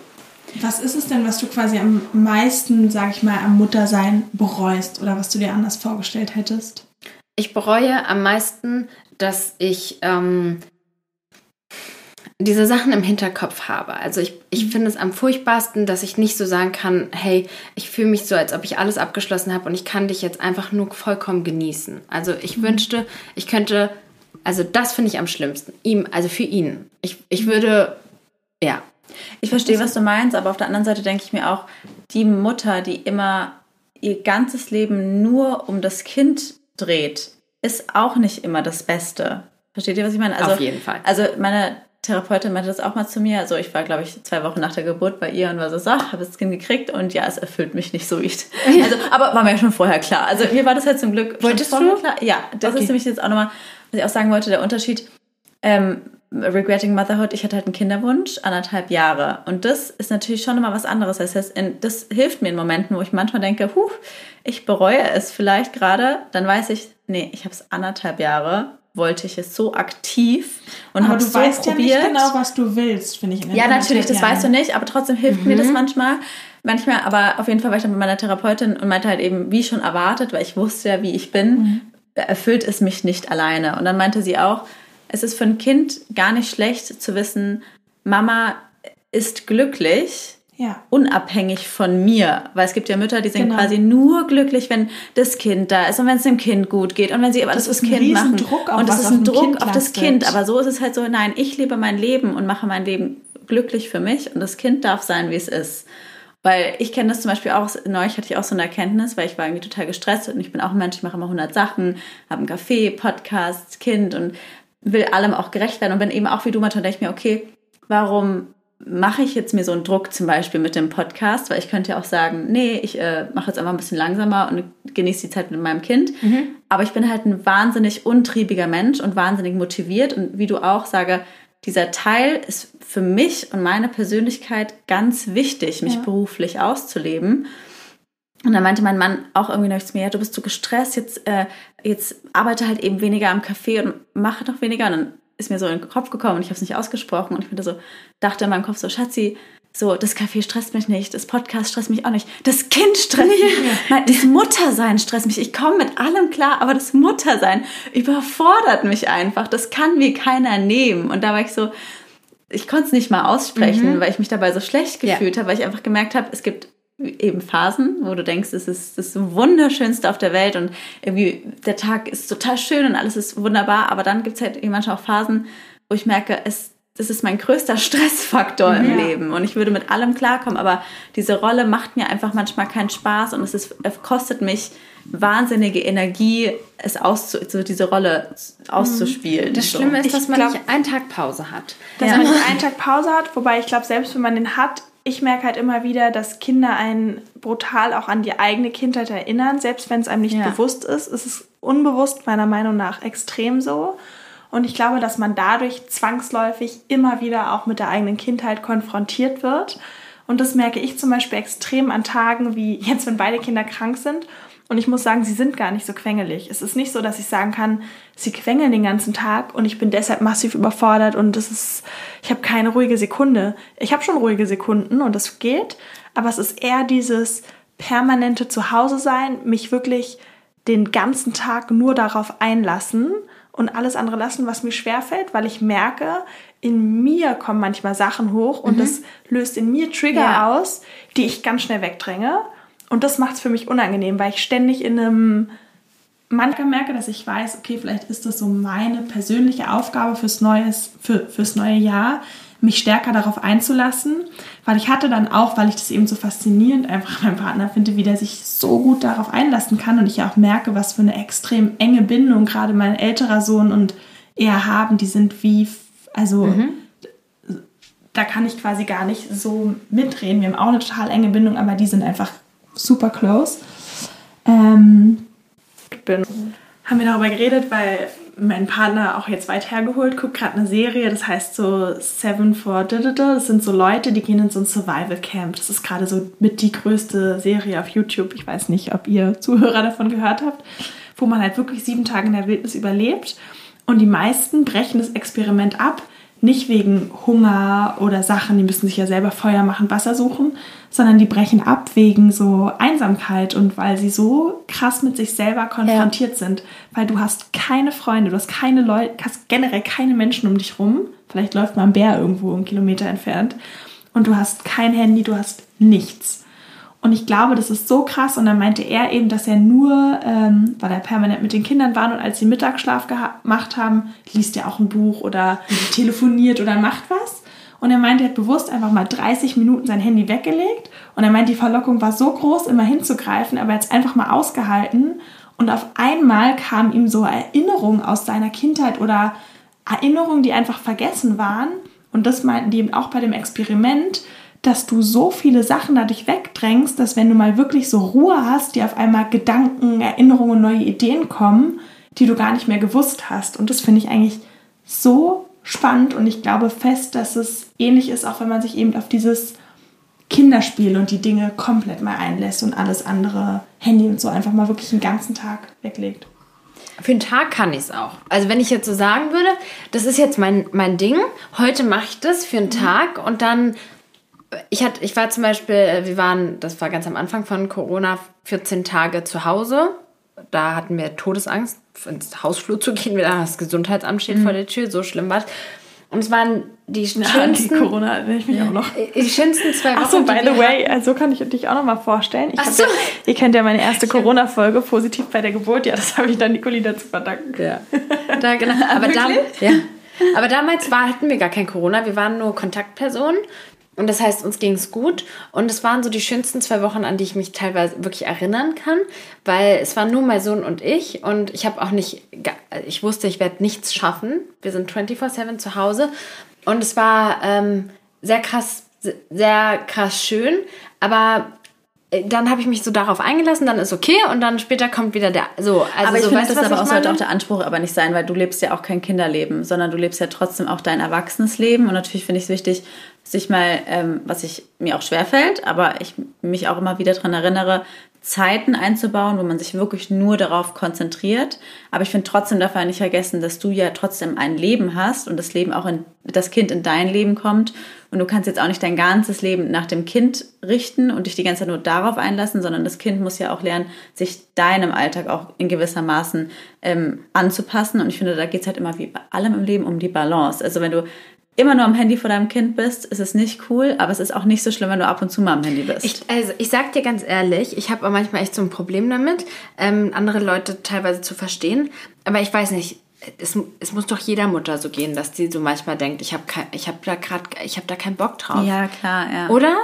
Was ist es denn, was du quasi am meisten, sag ich mal, am Muttersein bereust oder was du dir anders vorgestellt hättest? Ich bereue am meisten, dass ich ähm, diese Sachen im Hinterkopf habe. Also ich, ich mhm. finde es am furchtbarsten, dass ich nicht so sagen kann, hey, ich fühle mich so, als ob ich alles abgeschlossen habe und ich kann dich jetzt einfach nur vollkommen genießen. Also ich mhm. wünschte, ich könnte, also das finde ich am schlimmsten. Ihm, also für ihn. Ich, ich mhm. würde, ja. Ich verstehe, was du meinst, aber auf der anderen Seite denke ich mir auch, die Mutter, die immer ihr ganzes Leben nur um das Kind dreht, ist auch nicht immer das Beste. Versteht ihr, was ich meine? Also, Auf jeden Fall. Also meine Therapeutin meinte das auch mal zu mir. Also ich war, glaube ich, zwei Wochen nach der Geburt bei ihr und war so, so, habe das Kind gekriegt und ja, es erfüllt mich nicht so. Ich, also, aber war mir schon vorher klar. Also mir war das halt zum Glück Wolltest schon vorher du? klar. Ja, das okay. ist nämlich jetzt auch nochmal, was ich auch sagen wollte, der Unterschied. Ähm, Regretting Motherhood, ich hatte halt einen Kinderwunsch, anderthalb Jahre. Und das ist natürlich schon immer was anderes. Das heißt, das hilft mir in Momenten, wo ich manchmal denke, huh, ich bereue es vielleicht gerade. Dann weiß ich, nee, ich habe es anderthalb Jahre, wollte ich es so aktiv und habe es so weißt probiert. ja nicht genau, was du willst, finde ich. ja, natürlich, das weißt du nicht, aber trotzdem hilft mhm. mir das mhm. manchmal. Manchmal, aber auf jeden Fall war ich dann mit meiner Therapeutin und meinte halt eben, wie schon erwartet, weil ich wusste ja, wie ich bin, mhm. erfüllt es mich nicht alleine. Und dann meinte sie auch, es ist für ein Kind gar nicht schlecht zu wissen, Mama ist glücklich. Ja. Unabhängig von mir. Weil es gibt ja Mütter, die sind genau. quasi nur glücklich, wenn das Kind da ist und wenn es dem Kind gut geht und wenn sie aber das, das Kind machen. Druck auf, und das ist ein Druck auf das Kind. Aber so ist es halt so, nein, ich lebe mein Leben und mache mein Leben glücklich für mich und das Kind darf sein, wie es ist. Weil ich kenne das zum Beispiel auch, neulich hatte ich auch so eine Erkenntnis, weil ich war irgendwie total gestresst und ich bin auch ein Mensch, ich mache immer 100 Sachen, habe einen Kaffee, Podcast, Kind und will allem auch gerecht werden und bin eben auch wie du manchmal denke ich mir, okay, warum mache ich jetzt mir so einen Druck zum Beispiel mit dem Podcast, weil ich könnte ja auch sagen, nee, ich äh, mache jetzt einfach ein bisschen langsamer und genieße die Zeit mit meinem Kind. Mhm. Aber ich bin halt ein wahnsinnig untriebiger Mensch und wahnsinnig motiviert und wie du auch sage, dieser Teil ist für mich und meine Persönlichkeit ganz wichtig, mich ja. beruflich auszuleben. Und dann meinte mein Mann auch irgendwie noch zu mir, ja, du bist so gestresst, jetzt, äh, jetzt arbeite halt eben weniger am Café und mache noch weniger. Und dann ist mir so in den Kopf gekommen und ich habe es nicht ausgesprochen und ich bin so, dachte in meinem Kopf so, Schatzi, so, das Café stresst mich nicht, das Podcast stresst mich auch nicht, das Kind stresst mich, Nein, das Muttersein stresst mich. Ich komme mit allem klar, aber das Muttersein überfordert mich einfach. Das kann mir keiner nehmen. Und da war ich so, ich konnte es nicht mal aussprechen, mhm. weil ich mich dabei so schlecht gefühlt ja. habe, weil ich einfach gemerkt habe, es gibt eben Phasen, wo du denkst, es ist das Wunderschönste auf der Welt und irgendwie der Tag ist total schön und alles ist wunderbar, aber dann gibt es halt manchmal auch Phasen, wo ich merke, es, das ist mein größter Stressfaktor mhm. im Leben und ich würde mit allem klarkommen, aber diese Rolle macht mir einfach manchmal keinen Spaß und es, ist, es kostet mich wahnsinnige Energie, es auszu so diese Rolle auszuspielen. Das Schlimme ist, dass man glaub, nicht einen Tag Pause hat. Dass ja. man nicht einen Tag Pause hat, wobei ich glaube, selbst wenn man den hat, ich merke halt immer wieder, dass Kinder einen brutal auch an die eigene Kindheit erinnern, selbst wenn es einem nicht ja. bewusst ist. Es ist unbewusst meiner Meinung nach extrem so. Und ich glaube, dass man dadurch zwangsläufig immer wieder auch mit der eigenen Kindheit konfrontiert wird. Und das merke ich zum Beispiel extrem an Tagen wie jetzt, wenn beide Kinder krank sind und ich muss sagen, sie sind gar nicht so quengelig. Es ist nicht so, dass ich sagen kann, sie quengeln den ganzen Tag und ich bin deshalb massiv überfordert und das ist, ich habe keine ruhige Sekunde. Ich habe schon ruhige Sekunden und das geht, aber es ist eher dieses permanente Zuhause sein, mich wirklich den ganzen Tag nur darauf einlassen und alles andere lassen, was mir schwerfällt, weil ich merke, in mir kommen manchmal Sachen hoch und mhm. das löst in mir Trigger ja. aus, die ich ganz schnell wegdränge. Und das macht es für mich unangenehm, weil ich ständig in einem manchmal merke, dass ich weiß, okay, vielleicht ist das so meine persönliche Aufgabe fürs, Neues, für, fürs neue Jahr, mich stärker darauf einzulassen, weil ich hatte dann auch, weil ich das eben so faszinierend einfach meinem Partner finde, wie der sich so gut darauf einlassen kann und ich auch merke, was für eine extrem enge Bindung gerade mein älterer Sohn und er haben, die sind wie, also mhm. da kann ich quasi gar nicht so mitreden. Wir haben auch eine total enge Bindung, aber die sind einfach super close. Ähm, bin, haben wir darüber geredet, weil mein Partner auch jetzt weit hergeholt, guckt gerade eine Serie, das heißt so Seven for Digital. Das sind so Leute, die gehen in so ein Survival Camp. Das ist gerade so mit die größte Serie auf YouTube. Ich weiß nicht, ob ihr Zuhörer davon gehört habt, wo man halt wirklich sieben Tage in der Wildnis überlebt. Und die meisten brechen das Experiment ab, nicht wegen Hunger oder Sachen, die müssen sich ja selber Feuer machen, Wasser suchen, sondern die brechen ab wegen so Einsamkeit und weil sie so krass mit sich selber konfrontiert ja. sind, weil du hast keine Freunde, du hast keine Leute, hast generell keine Menschen um dich rum. Vielleicht läuft mal ein Bär irgendwo einen Kilometer entfernt und du hast kein Handy, du hast nichts. Und ich glaube, das ist so krass. Und dann meinte er eben, dass er nur, ähm, weil er permanent mit den Kindern war und als sie Mittagsschlaf gemacht haben, liest er auch ein Buch oder telefoniert oder macht was. Und er meinte, er hat bewusst einfach mal 30 Minuten sein Handy weggelegt. Und er meinte, die Verlockung war so groß, immer hinzugreifen, aber er hat es einfach mal ausgehalten. Und auf einmal kamen ihm so Erinnerungen aus seiner Kindheit oder Erinnerungen, die einfach vergessen waren. Und das meinten die eben auch bei dem Experiment, dass du so viele Sachen dadurch wegdrängst, dass wenn du mal wirklich so Ruhe hast, dir auf einmal Gedanken, Erinnerungen, neue Ideen kommen, die du gar nicht mehr gewusst hast. Und das finde ich eigentlich so spannend und ich glaube fest, dass es ähnlich ist, auch wenn man sich eben auf dieses Kinderspiel und die Dinge komplett mal einlässt und alles andere, Handy und so, einfach mal wirklich einen ganzen Tag weglegt. Für einen Tag kann ich es auch. Also wenn ich jetzt so sagen würde, das ist jetzt mein, mein Ding, heute mache ich das für einen mhm. Tag und dann ich, hatte, ich war zum Beispiel, äh, wir waren, das war ganz am Anfang von Corona, 14 Tage zu Hause. Da hatten wir Todesangst, ins Hausflur zu gehen, weil das Gesundheitsamt steht mhm. vor der Tür, so schlimm war es. Und es waren die schönsten... Ja, die Corona erinnere ich mich auch noch. Die schönsten zwei Wochen, Ach so, by the way, also kann ich dich auch noch mal vorstellen. Ich so. ja, ihr kennt ja meine erste Corona-Folge, positiv bei der Geburt. Ja, das habe ich dann Nicolina zu verdanken. Ja, da, genau. Aber, da, ja. Aber damals war, hatten wir gar kein Corona, wir waren nur Kontaktpersonen. Und das heißt, uns ging es gut. Und es waren so die schönsten zwei Wochen, an die ich mich teilweise wirklich erinnern kann, weil es waren nur mein Sohn und ich. Und ich habe auch nicht, ich wusste, ich werde nichts schaffen. Wir sind 24-7 zu Hause. Und es war ähm, sehr krass, sehr krass schön, aber äh, dann habe ich mich so darauf eingelassen, dann ist okay und dann später kommt wieder der so. Also aber ich so, finde, das aber auch sollte auch der Anspruch aber nicht sein, weil du lebst ja auch kein Kinderleben, sondern du lebst ja trotzdem auch dein erwachsenes Leben und natürlich finde ich es wichtig, sich mal, ähm, was ich mir auch schwerfällt, aber ich mich auch immer wieder daran erinnere, Zeiten einzubauen, wo man sich wirklich nur darauf konzentriert. Aber ich finde trotzdem darf man nicht vergessen, dass du ja trotzdem ein Leben hast und das Leben auch in das Kind in dein Leben kommt. Und du kannst jetzt auch nicht dein ganzes Leben nach dem Kind richten und dich die ganze Zeit nur darauf einlassen, sondern das Kind muss ja auch lernen, sich deinem Alltag auch in gewisser Maßen ähm, anzupassen. Und ich finde, da geht es halt immer wie bei allem im Leben um die Balance. Also wenn du immer nur am Handy vor deinem Kind bist, ist es nicht cool, aber es ist auch nicht so schlimm, wenn du ab und zu mal am Handy bist. Ich, also ich sag dir ganz ehrlich, ich habe manchmal echt so ein Problem damit, ähm, andere Leute teilweise zu verstehen. Aber ich weiß nicht, es, es muss doch jeder Mutter so gehen, dass die so manchmal denkt, ich habe ich hab da gerade, ich habe da keinen Bock drauf. Ja, klar, ja. Oder?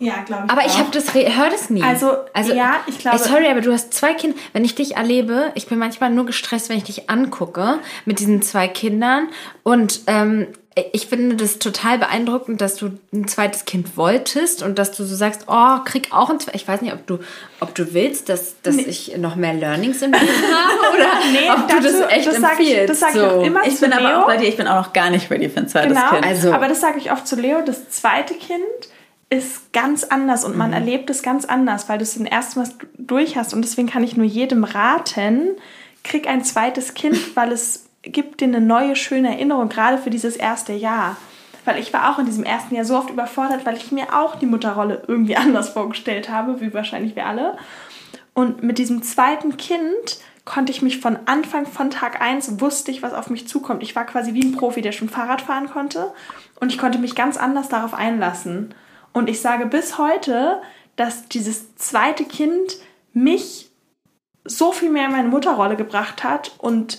Ja, glaube ich. Aber auch. ich habe das, höre das nie. Also, also ja, ich glaube. Sorry, aber du hast zwei Kinder. Wenn ich dich erlebe, ich bin manchmal nur gestresst, wenn ich dich angucke mit diesen zwei Kindern. Und ähm, ich finde das total beeindruckend, dass du ein zweites Kind wolltest und dass du so sagst, oh, krieg auch ein zweites. Ich weiß nicht, ob du, ob du willst, dass, dass nee. ich noch mehr Learnings in mir habe oder nee, ob du das echt das empfiehlst. Ich, das sage so. ich auch immer ich zu bin Leo. aber auch bei dir, ich bin auch noch gar nicht ready für ein zweites genau, Kind. Also. Aber das sage ich oft zu Leo, das zweite Kind ist ganz anders und man mhm. erlebt es ganz anders, weil du es zum ersten Mal durch hast und deswegen kann ich nur jedem raten, krieg ein zweites Kind, weil es gibt dir eine neue, schöne Erinnerung, gerade für dieses erste Jahr. Weil ich war auch in diesem ersten Jahr so oft überfordert, weil ich mir auch die Mutterrolle irgendwie anders vorgestellt habe, wie wahrscheinlich wir alle. Und mit diesem zweiten Kind konnte ich mich von Anfang von Tag 1 wusste ich, was auf mich zukommt. Ich war quasi wie ein Profi, der schon Fahrrad fahren konnte und ich konnte mich ganz anders darauf einlassen. Und ich sage bis heute, dass dieses zweite Kind mich so viel mehr in meine Mutterrolle gebracht hat und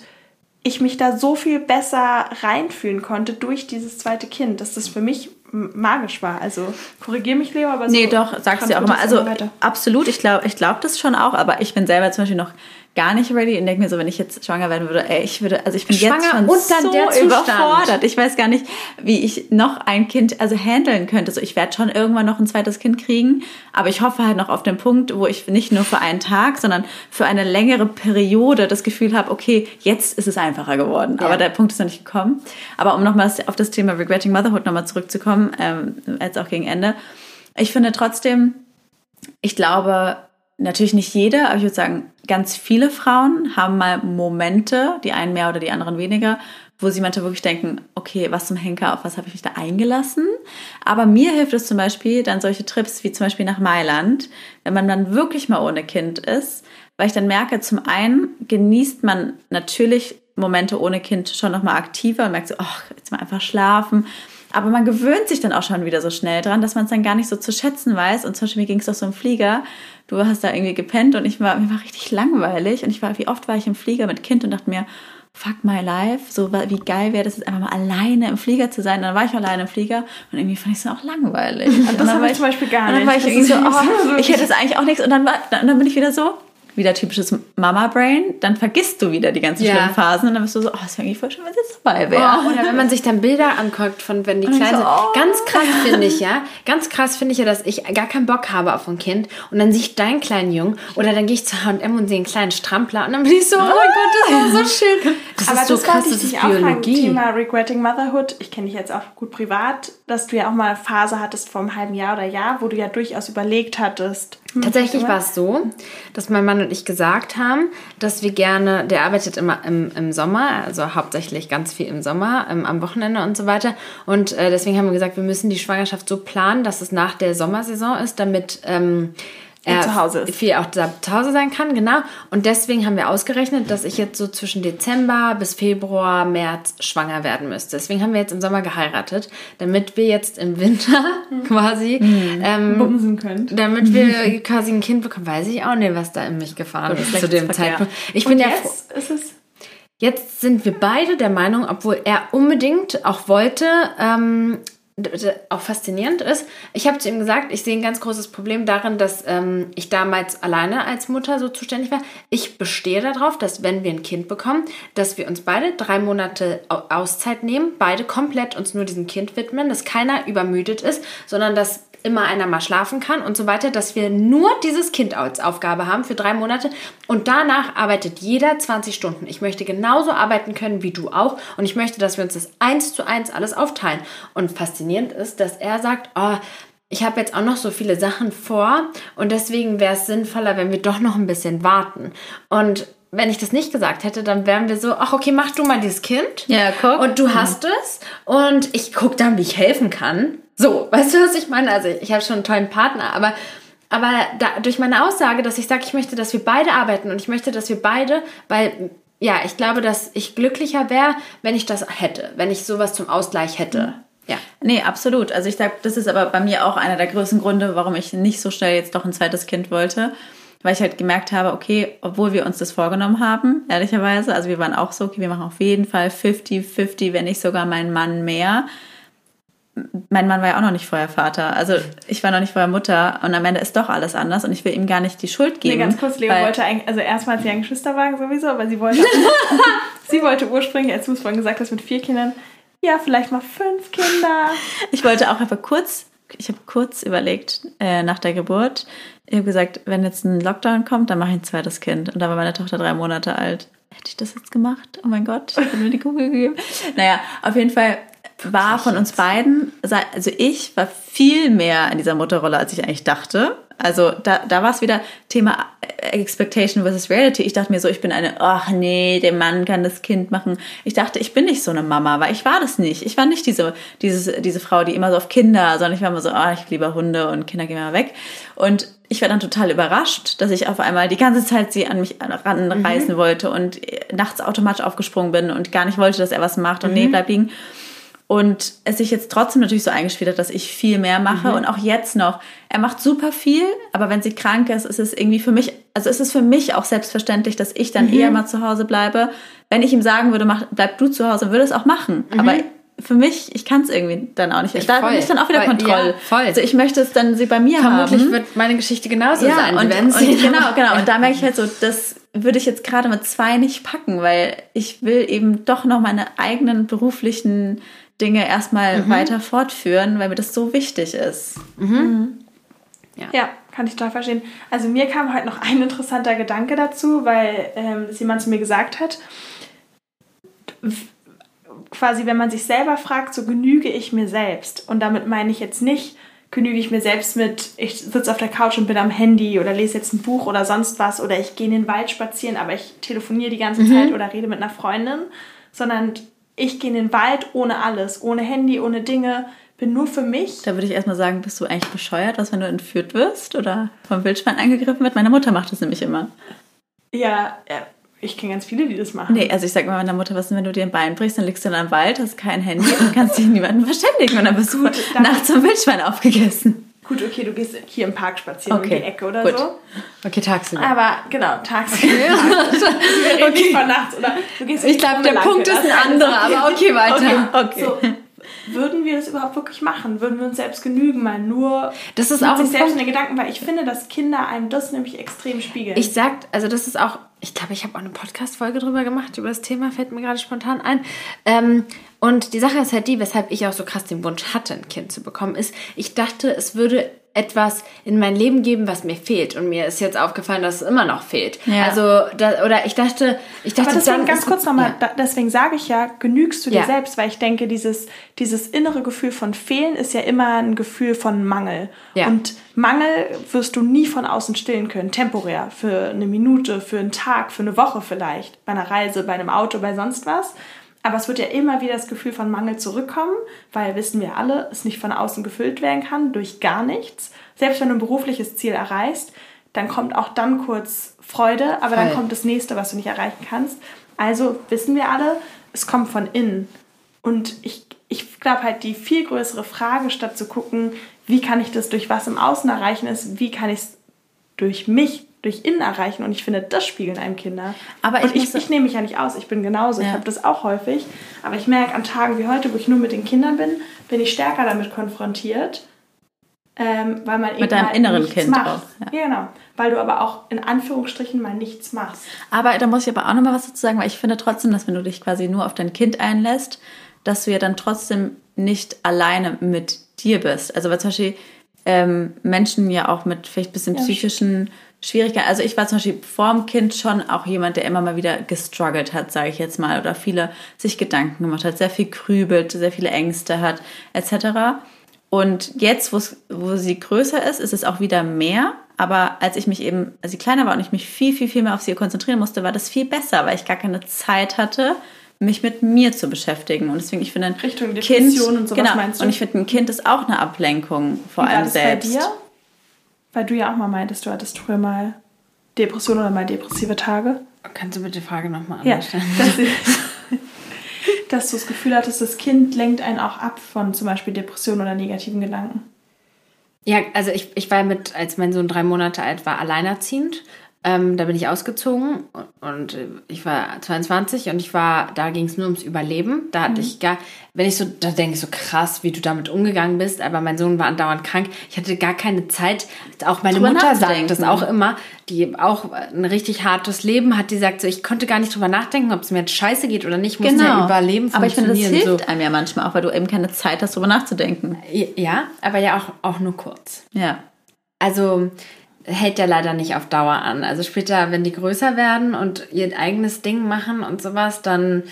ich mich da so viel besser reinfühlen konnte durch dieses zweite Kind, dass das für mich magisch war. Also korrigiere mich, Leo, aber so. Nee, doch, sagst du ja auch immer. Also absolut, ich glaube ich glaub das schon auch, aber ich bin selber zum Beispiel noch gar nicht ready und denke mir so, wenn ich jetzt schwanger werden würde, ey, ich würde, also ich bin schwanger jetzt schon und dann so der überfordert. Ich weiß gar nicht, wie ich noch ein Kind also handeln könnte. So, ich werde schon irgendwann noch ein zweites Kind kriegen, aber ich hoffe halt noch auf den Punkt, wo ich nicht nur für einen Tag, sondern für eine längere Periode das Gefühl habe, okay, jetzt ist es einfacher geworden. Ja. Aber der Punkt ist noch nicht gekommen. Aber um nochmal auf das Thema Regretting Motherhood nochmal zurückzukommen, ähm, jetzt auch gegen Ende. Ich finde trotzdem, ich glaube, natürlich nicht jede, aber ich würde sagen, ganz viele Frauen haben mal Momente, die einen mehr oder die anderen weniger, wo sie manchmal wirklich denken, okay, was zum Henker, auf was habe ich mich da eingelassen? Aber mir hilft es zum Beispiel dann solche Trips wie zum Beispiel nach Mailand, wenn man dann wirklich mal ohne Kind ist, weil ich dann merke, zum einen genießt man natürlich Momente ohne Kind schon nochmal aktiver und merkt so, ach, jetzt mal einfach schlafen. Aber man gewöhnt sich dann auch schon wieder so schnell dran, dass man es dann gar nicht so zu schätzen weiß. Und zum Beispiel mir ging es doch so im Flieger du hast da irgendwie gepennt und ich war, mir war richtig langweilig und ich war, wie oft war ich im Flieger mit Kind und dachte mir, fuck my life, so wie geil wäre das jetzt einfach mal alleine im Flieger zu sein. Und dann war ich alleine im Flieger und irgendwie fand ich es auch langweilig. Und das habe ich zum Beispiel gar nicht. Und dann war ich irgendwie so, oh, ich hätte es eigentlich auch nichts. Und dann, war, dann bin ich wieder so, wieder typisches Mama-Brain, dann vergisst du wieder die ganzen ja. schlimmen Phasen und dann bist du so, oh, ist eigentlich voll schön, wenn sie jetzt dabei wäre. Oh, oder wenn man sich dann Bilder anguckt von, wenn die klein so. Oh. Ganz krass finde ich, ja. Ganz krass finde ich ja, dass ich gar keinen Bock habe auf ein Kind und dann sehe ich deinen kleinen Jungen oder dann gehe ich zu H&M und sehe einen kleinen Strampler und dann bin ich so, oh mein Gott, das war so schön. Das Aber ist so das krass, das ist Biologie. Thema Regretting Motherhood. Ich kenne dich jetzt auch gut privat, dass du ja auch mal eine Phase hattest vor einem halben Jahr oder Jahr, wo du ja durchaus überlegt hattest, Tatsächlich war es so, dass mein Mann und ich gesagt haben, dass wir gerne, der arbeitet immer im, im Sommer, also hauptsächlich ganz viel im Sommer, ähm, am Wochenende und so weiter. Und äh, deswegen haben wir gesagt, wir müssen die Schwangerschaft so planen, dass es nach der Sommersaison ist, damit ähm, er zu Hause ist. viel auch zu Hause sein kann, genau. Und deswegen haben wir ausgerechnet, dass ich jetzt so zwischen Dezember bis Februar, März schwanger werden müsste. Deswegen haben wir jetzt im Sommer geheiratet, damit wir jetzt im Winter quasi mhm. ähm, bumsen können. Damit wir quasi ein Kind bekommen. Weiß ich auch nicht, was da in mich gefahren ist zu dem Zeitpunkt. Ich bin Und jetzt ja ist es Jetzt sind wir beide der Meinung, obwohl er unbedingt auch wollte, ähm, auch faszinierend ist, ich habe zu ihm gesagt, ich sehe ein ganz großes Problem darin, dass ähm, ich damals alleine als Mutter so zuständig war. Ich bestehe darauf, dass wenn wir ein Kind bekommen, dass wir uns beide drei Monate Auszeit nehmen, beide komplett uns nur diesem Kind widmen, dass keiner übermüdet ist, sondern dass immer einer mal schlafen kann und so weiter, dass wir nur dieses Kind als Aufgabe haben für drei Monate und danach arbeitet jeder 20 Stunden. Ich möchte genauso arbeiten können wie du auch und ich möchte, dass wir uns das eins zu eins alles aufteilen. Und faszinierend ist, dass er sagt, oh, ich habe jetzt auch noch so viele Sachen vor und deswegen wäre es sinnvoller, wenn wir doch noch ein bisschen warten. Und wenn ich das nicht gesagt hätte, dann wären wir so, ach okay, mach du mal dieses Kind. Ja, guck. Und du hast es und ich gucke dann, wie ich helfen kann. So, weißt du, was ich meine? Also ich habe schon einen tollen Partner, aber, aber da, durch meine Aussage, dass ich sage, ich möchte, dass wir beide arbeiten und ich möchte, dass wir beide, weil ja, ich glaube, dass ich glücklicher wäre, wenn ich das hätte, wenn ich sowas zum Ausgleich hätte. Mhm. Ja. Nee, absolut. Also ich sage, das ist aber bei mir auch einer der größten Gründe, warum ich nicht so schnell jetzt doch ein zweites Kind wollte. Weil ich halt gemerkt habe, okay, obwohl wir uns das vorgenommen haben, ehrlicherweise, also wir waren auch so, okay, wir machen auf jeden Fall 50-50, wenn nicht sogar mein Mann mehr mein Mann war ja auch noch nicht vorher Vater. Also ich war noch nicht vorher Mutter und am Ende ist doch alles anders und ich will ihm gar nicht die Schuld geben. Nee, ganz kurz, Leo wollte eigentlich, also erstmal hat sie einen Geschwisterwagen sowieso, aber sie wollte, sie wollte ursprünglich, als du es vorhin gesagt hast, mit vier Kindern, ja, vielleicht mal fünf Kinder. Ich wollte auch einfach kurz, ich habe kurz überlegt äh, nach der Geburt, ich habe gesagt, wenn jetzt ein Lockdown kommt, dann mache ich ein zweites Kind. Und da war meine Tochter drei Monate alt. Hätte ich das jetzt gemacht? Oh mein Gott, ich habe mir die Kugel gegeben. Naja, auf jeden Fall war von uns beiden, also ich war viel mehr in dieser Mutterrolle, als ich eigentlich dachte. Also da, da war es wieder Thema Expectation versus Reality. Ich dachte mir so, ich bin eine, ach nee, der Mann kann das Kind machen. Ich dachte, ich bin nicht so eine Mama, weil ich war das nicht. Ich war nicht diese, diese, diese Frau, die immer so auf Kinder, sondern ich war immer so, ah, ich liebe Hunde und Kinder gehen mal weg. Und ich war dann total überrascht, dass ich auf einmal die ganze Zeit sie an mich ranreißen mhm. wollte und nachts automatisch aufgesprungen bin und gar nicht wollte, dass er was macht und mhm. nee, bleib liegen. Und es sich jetzt trotzdem natürlich so eingespielt hat, dass ich viel mehr mache mhm. und auch jetzt noch. Er macht super viel, aber wenn sie krank ist, ist es irgendwie für mich, also ist es für mich auch selbstverständlich, dass ich dann mhm. eher mal zu Hause bleibe. Wenn ich ihm sagen würde, mach, bleib du zu Hause, würde es auch machen. Mhm. Aber für mich, ich kann es irgendwie dann auch nicht. Ich da bin ich dann auch wieder Kontroll. Ja, voll. Also ich möchte es dann sie bei mir Vermutlich haben. wird meine Geschichte genauso ja, sein. Und, und, und genau, genau. Und da merke ich halt so, das würde ich jetzt gerade mit zwei nicht packen, weil ich will eben doch noch meine eigenen beruflichen Dinge erstmal mhm. weiter fortführen, weil mir das so wichtig ist. Mhm. mhm. Ja. ja. kann ich total verstehen. Also mir kam heute noch ein interessanter Gedanke dazu, weil ähm, jemand zu mir gesagt hat, quasi wenn man sich selber fragt, so genüge ich mir selbst. Und damit meine ich jetzt nicht, genüge ich mir selbst mit, ich sitze auf der Couch und bin am Handy oder lese jetzt ein Buch oder sonst was oder ich gehe in den Wald spazieren, aber ich telefoniere die ganze mhm. Zeit oder rede mit einer Freundin, sondern ich gehe in den Wald ohne alles, ohne Handy, ohne Dinge, bin nur für mich. Da würde ich erstmal sagen, bist du eigentlich bescheuert, was wenn du entführt wirst oder vom Wildschwein angegriffen wird? Meine Mutter macht das nämlich immer. Ja, ich kenne ganz viele, die das machen. Nee, also ich sage mal meiner Mutter, was denn, wenn du dir ein Bein brichst, dann liegst du in einem Wald, hast kein Handy und kannst dich niemanden verständigen und dann bist du nachts zum Wildschwein aufgegessen. Gut, okay, du gehst hier im Park spazieren okay. um die Ecke oder gut. so. Okay, tagsüber. Aber genau, tagsüber. Wir okay. von nachts oder du gehst Ich glaube, der Punkt ist ein anderer, aber okay, weiter. Okay. okay. So, würden wir das überhaupt wirklich machen? Würden wir uns selbst genügen, mal nur das ist auch sich selbst in den Gedanken, weil ich finde, dass Kinder einem das nämlich extrem spiegeln. Ich sag, also das ist auch, ich glaube, ich habe auch eine Podcast-Folge drüber gemacht, über das Thema, fällt mir gerade spontan ein. Ähm, und die Sache ist halt die, weshalb ich auch so krass den Wunsch hatte, ein Kind zu bekommen, ist, ich dachte, es würde etwas in mein Leben geben, was mir fehlt. Und mir ist jetzt aufgefallen, dass es immer noch fehlt. Ja. Also, da, oder ich dachte, ich dachte, Aber deswegen ganz kurz nochmal, ja. deswegen sage ich ja, genügst du dir ja. selbst, weil ich denke, dieses, dieses innere Gefühl von Fehlen ist ja immer ein Gefühl von Mangel. Ja. Und Mangel wirst du nie von außen stillen können, temporär, für eine Minute, für einen Tag, für eine Woche vielleicht, bei einer Reise, bei einem Auto, bei sonst was. Aber es wird ja immer wieder das Gefühl von Mangel zurückkommen, weil wissen wir alle, es nicht von außen gefüllt werden kann durch gar nichts. Selbst wenn du ein berufliches Ziel erreichst, dann kommt auch dann kurz Freude, aber Voll. dann kommt das nächste, was du nicht erreichen kannst. Also wissen wir alle, es kommt von innen. Und ich, ich glaube halt, die viel größere Frage, statt zu gucken, wie kann ich das durch was im Außen erreichen, ist, wie kann ich es durch mich durch innen erreichen. Und ich finde, das spiegeln einem Kinder. Aber ich, ich, ich, nehme mich ja nicht aus, ich bin genauso. Ja. Ich habe das auch häufig. Aber ich merke an Tagen wie heute, wo ich nur mit den Kindern bin, bin ich stärker damit konfrontiert. Ähm, weil man mit deinem inneren Kind macht. auch. Ja. ja. genau. Weil du aber auch in Anführungsstrichen mal nichts machst. Aber da muss ich aber auch noch mal was dazu sagen, weil ich finde trotzdem, dass wenn du dich quasi nur auf dein Kind einlässt, dass du ja dann trotzdem nicht alleine mit dir bist. Also weil zum Beispiel ähm, Menschen ja auch mit vielleicht ein bisschen ja, psychischen Schwierigkeiten. Also ich war zum Beispiel vor dem Kind schon auch jemand, der immer mal wieder gestruggelt hat, sage ich jetzt mal, oder viele sich Gedanken gemacht hat, sehr viel grübelt, sehr viele Ängste hat, etc. Und jetzt, wo sie größer ist, ist es auch wieder mehr. Aber als ich mich eben, als sie kleiner war und ich mich viel, viel, viel mehr auf sie konzentrieren musste, war das viel besser, weil ich gar keine Zeit hatte, mich mit mir zu beschäftigen. Und deswegen, ich finde ein Richtung Depression kind, und sowas genau, meinst du? Und ich finde, ein Kind ist auch eine Ablenkung vor Wie allem war das selbst. Bei dir? Weil du ja auch mal meintest, du hattest früher mal Depression oder mal depressive Tage. Kannst du bitte die Frage nochmal anders ja, stellen? dass du das Gefühl hattest, das Kind lenkt einen auch ab von zum Beispiel Depressionen oder negativen Gedanken? Ja, also ich, ich war mit, als mein Sohn drei Monate alt war, alleinerziehend ähm, da bin ich ausgezogen und ich war 22 und ich war, da ging es nur ums Überleben. Da hatte mhm. ich gar, wenn ich so, da denke ich so krass, wie du damit umgegangen bist, aber mein Sohn war andauernd krank. Ich hatte gar keine Zeit. Auch meine drüber Mutter sagt das auch immer, die auch ein richtig hartes Leben hat, die sagt so, ich konnte gar nicht drüber nachdenken, ob es mir jetzt scheiße geht oder nicht, ich musste genau. ja überleben Aber ich finde, das hilft so. einem ja manchmal auch, weil du eben keine Zeit hast, drüber nachzudenken. Ja, aber ja auch, auch nur kurz. Ja. Also, hält ja leider nicht auf Dauer an. Also später, wenn die größer werden und ihr eigenes Ding machen und sowas, dann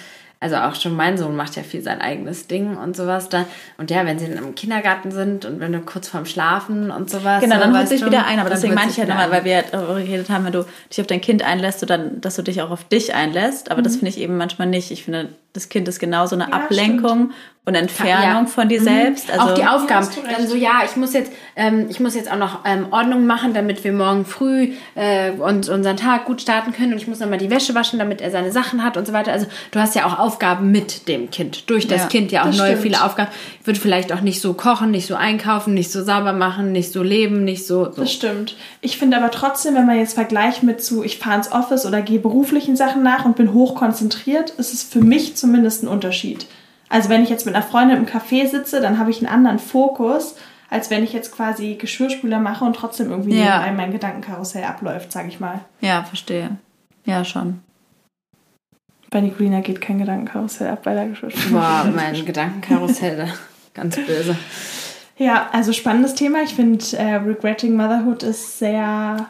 also auch schon mein Sohn macht ja viel sein eigenes Ding und sowas da. Und ja, wenn sie dann im Kindergarten sind und wenn du kurz vorm Schlafen und sowas. Genau, dann holt sich wieder ein. Aber deswegen meine ich halt nochmal, weil wir darüber geredet haben, wenn du dich auf dein Kind einlässt, so dann, dass du dich auch auf dich einlässt. Aber mhm. das finde ich eben manchmal nicht. Ich finde, das Kind ist genauso eine ja, Ablenkung stimmt. und Entfernung ja. von dir mhm. selbst. Also auch die Aufgaben. Dann so, ja, ich muss jetzt, ähm, ich muss jetzt auch noch ähm, Ordnung machen, damit wir morgen früh äh, uns unseren Tag gut starten können und ich muss nochmal die Wäsche waschen, damit er seine Sachen hat und so weiter. Also du hast ja auch Aufgaben mit dem Kind. Durch das ja, Kind ja auch neue stimmt. viele Aufgaben. Ich würde vielleicht auch nicht so kochen, nicht so einkaufen, nicht so sauber machen, nicht so leben, nicht so. so. Das stimmt. Ich finde aber trotzdem, wenn man jetzt vergleicht mit zu, ich fahre ins Office oder gehe beruflichen Sachen nach und bin hoch konzentriert, ist es für mich zumindest ein Unterschied. Also wenn ich jetzt mit einer Freundin im Café sitze, dann habe ich einen anderen Fokus, als wenn ich jetzt quasi Geschirrspüler mache und trotzdem irgendwie ja. mein Gedankenkarussell abläuft, sage ich mal. Ja, verstehe. Ja, schon. Bei Nicolina geht kein Gedankenkarussell ab bei der Geschirrspüler. Boah, mein Gedankenkarussell, ganz böse. Ja, also spannendes Thema. Ich finde, äh, Regretting Motherhood ist sehr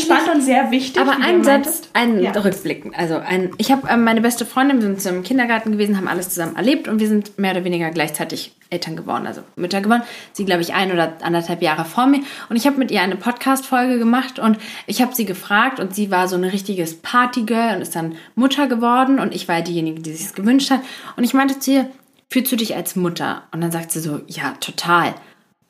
spannend und sehr wichtig. Aber ein Satz, ein ja. Rückblick. Also ein, ich habe ähm, meine beste Freundin, wir sind im Kindergarten gewesen, haben alles zusammen erlebt und wir sind mehr oder weniger gleichzeitig Eltern geworden, also Mütter geworden. Sie, glaube ich, ein oder anderthalb Jahre vor mir. Und ich habe mit ihr eine Podcast-Folge gemacht und ich habe sie gefragt und sie war so ein richtiges Partygirl und ist dann Mutter geworden und ich war diejenige, die sich es gewünscht hat. Und ich meinte zu ihr, fühlst du dich als Mutter? Und dann sagt sie so, ja, total.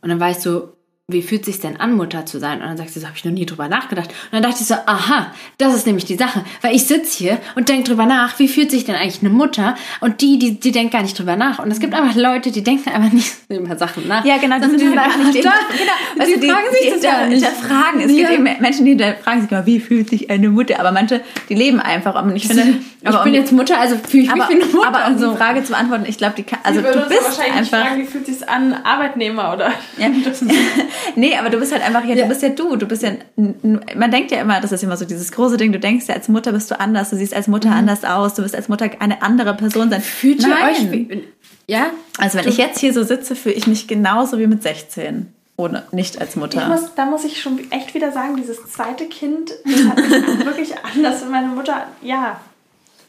Und dann war ich so, wie fühlt sich denn an, Mutter zu sein? Und dann sagt sie so, habe ich noch nie drüber nachgedacht. Und dann dachte ich so, aha, das ist nämlich die Sache. Weil ich sitze hier und denke drüber nach, wie fühlt sich denn eigentlich eine Mutter? Und die, die, die denkt gar nicht drüber nach. Und es gibt einfach Leute, die denken einfach nicht über Sachen nach. Ja, genau, die sind halt nicht da. Genau, also die, die fragen sich die, das ja nicht. Hinterfragen. Es ja. gibt eben Menschen, die fragen sich immer, wie fühlt sich eine Mutter? Aber manche, die leben einfach. Und ich finde, ich bin jetzt Mutter, also fühle ich aber, mich wie eine Mutter. Aber um so. die Frage zu beantworten, ich glaube, die kann, also du bist einfach. Fragen, wie fühlt sich an, Arbeitnehmer oder? Ja. nee, aber du bist halt einfach, ja, ja, du bist ja du, du bist ja, man denkt ja immer, das ist immer so dieses große Ding, du denkst ja, als Mutter bist du anders, du siehst als Mutter mhm. anders aus, du bist als Mutter eine andere Person sein. Fühlt ihr euch, wie, ja? Also wenn du, ich jetzt hier so sitze, fühle ich mich genauso wie mit 16. Ohne, nicht als Mutter. Muss, da muss ich schon echt wieder sagen, dieses zweite Kind das hat mich wirklich anders. Meine Mutter, ja.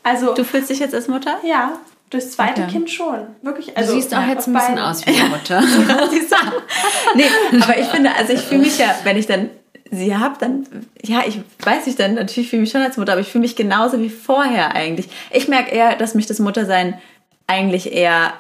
Also, du fühlst dich jetzt als Mutter? Ja. Durchs zweite okay. Kind schon. Wirklich. Also, du siehst auch jetzt ein bisschen aus wie eine Mutter. nee, aber ich finde, also ich fühle mich ja, wenn ich dann sie habe, dann, ja, ich weiß nicht, dann natürlich fühle ich mich schon als Mutter, aber ich fühle mich genauso wie vorher eigentlich. Ich merke eher, dass mich das Muttersein eigentlich eher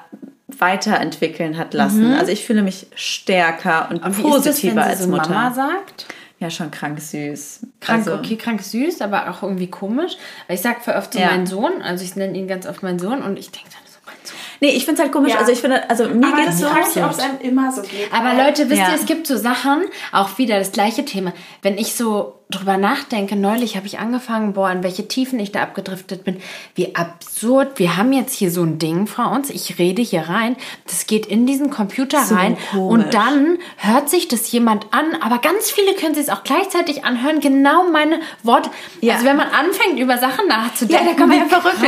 weiterentwickeln hat lassen. Mhm. Also ich fühle mich stärker und aber positiver das, als so Mutter. Mama sagt? Ja, schon krank süß. Krank, also, okay, krank süß, aber auch irgendwie komisch. Weil ich sage voll oft zu ja. meinen Sohn, also ich nenne ihn ganz oft meinen Sohn und ich denke dann so, mein Sohn. Nee, ich finde es halt komisch. Ja. Also ich finde, also mir geht es so. Ich, ob es einem immer so geht. Aber Leute, wisst ja. ihr, es gibt so Sachen, auch wieder das gleiche Thema. Wenn ich so drüber nachdenke, neulich habe ich angefangen, boah, in welche Tiefen ich da abgedriftet bin. Wie absurd. Wir haben jetzt hier so ein Ding vor uns. Ich rede hier rein. Das geht in diesen Computer so rein. Komisch. Und dann hört sich das jemand an. Aber ganz viele können sich es auch gleichzeitig anhören. Genau meine Worte. Ja. Also wenn man anfängt, über Sachen nachzudenken. Ja, da kann man ja verrückt.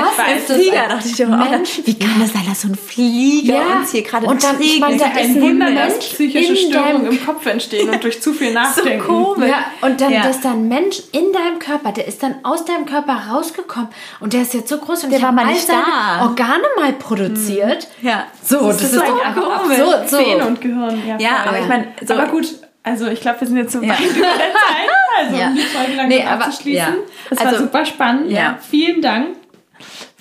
Mensch, wie kann das sein, dass so ein Flieger ja. uns hier gerade Und dann, ich meine, da ist ein Wunder, dass psychische Störungen im Kopf entstehen und durch zu viel Nachdenken. So komisch. Ja, und dann, ja. dass da ein Mensch in deinem Körper, der ist dann aus deinem Körper rausgekommen und der ist jetzt so groß und der war mal nicht da. Organe mal produziert. Hm. Ja. So, das, das ist, ist so absurd. So. Sehne und Gehirn. Ja, ja aber ich meine, so aber gut. Also ich glaube, wir sind jetzt so weit über der Zeit. Also ja. um die Folge langsam nee, aber, abzuschließen. Ja. Das also, war super spannend. Ja. Vielen Dank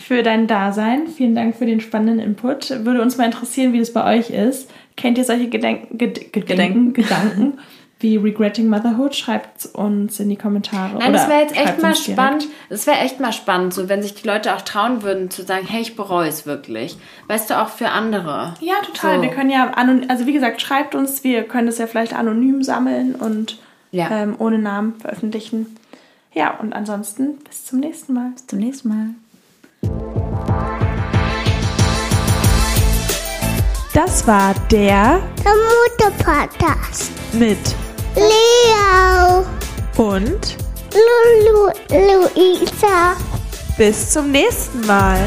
für dein Dasein. Vielen Dank für den spannenden Input. Würde uns mal interessieren, wie das bei euch ist. Kennt ihr solche Gedenken, Ged Gedenken, Gedanken wie Regretting Motherhood? Schreibt uns in die Kommentare. Nein, das wäre jetzt echt mal spannend. Das wäre echt mal spannend, so wenn sich die Leute auch trauen würden zu sagen, hey, ich bereue es wirklich. Weißt du, auch für andere. Ja, total. So. Wir können ja, also wie gesagt, schreibt uns, wir können das ja vielleicht anonym sammeln und ja. ähm, ohne Namen veröffentlichen. Ja, und ansonsten bis zum nächsten Mal. Bis zum nächsten Mal. Das war der, der Mutter-Podcast mit Leo und Lulu Luisa. Bis zum nächsten Mal.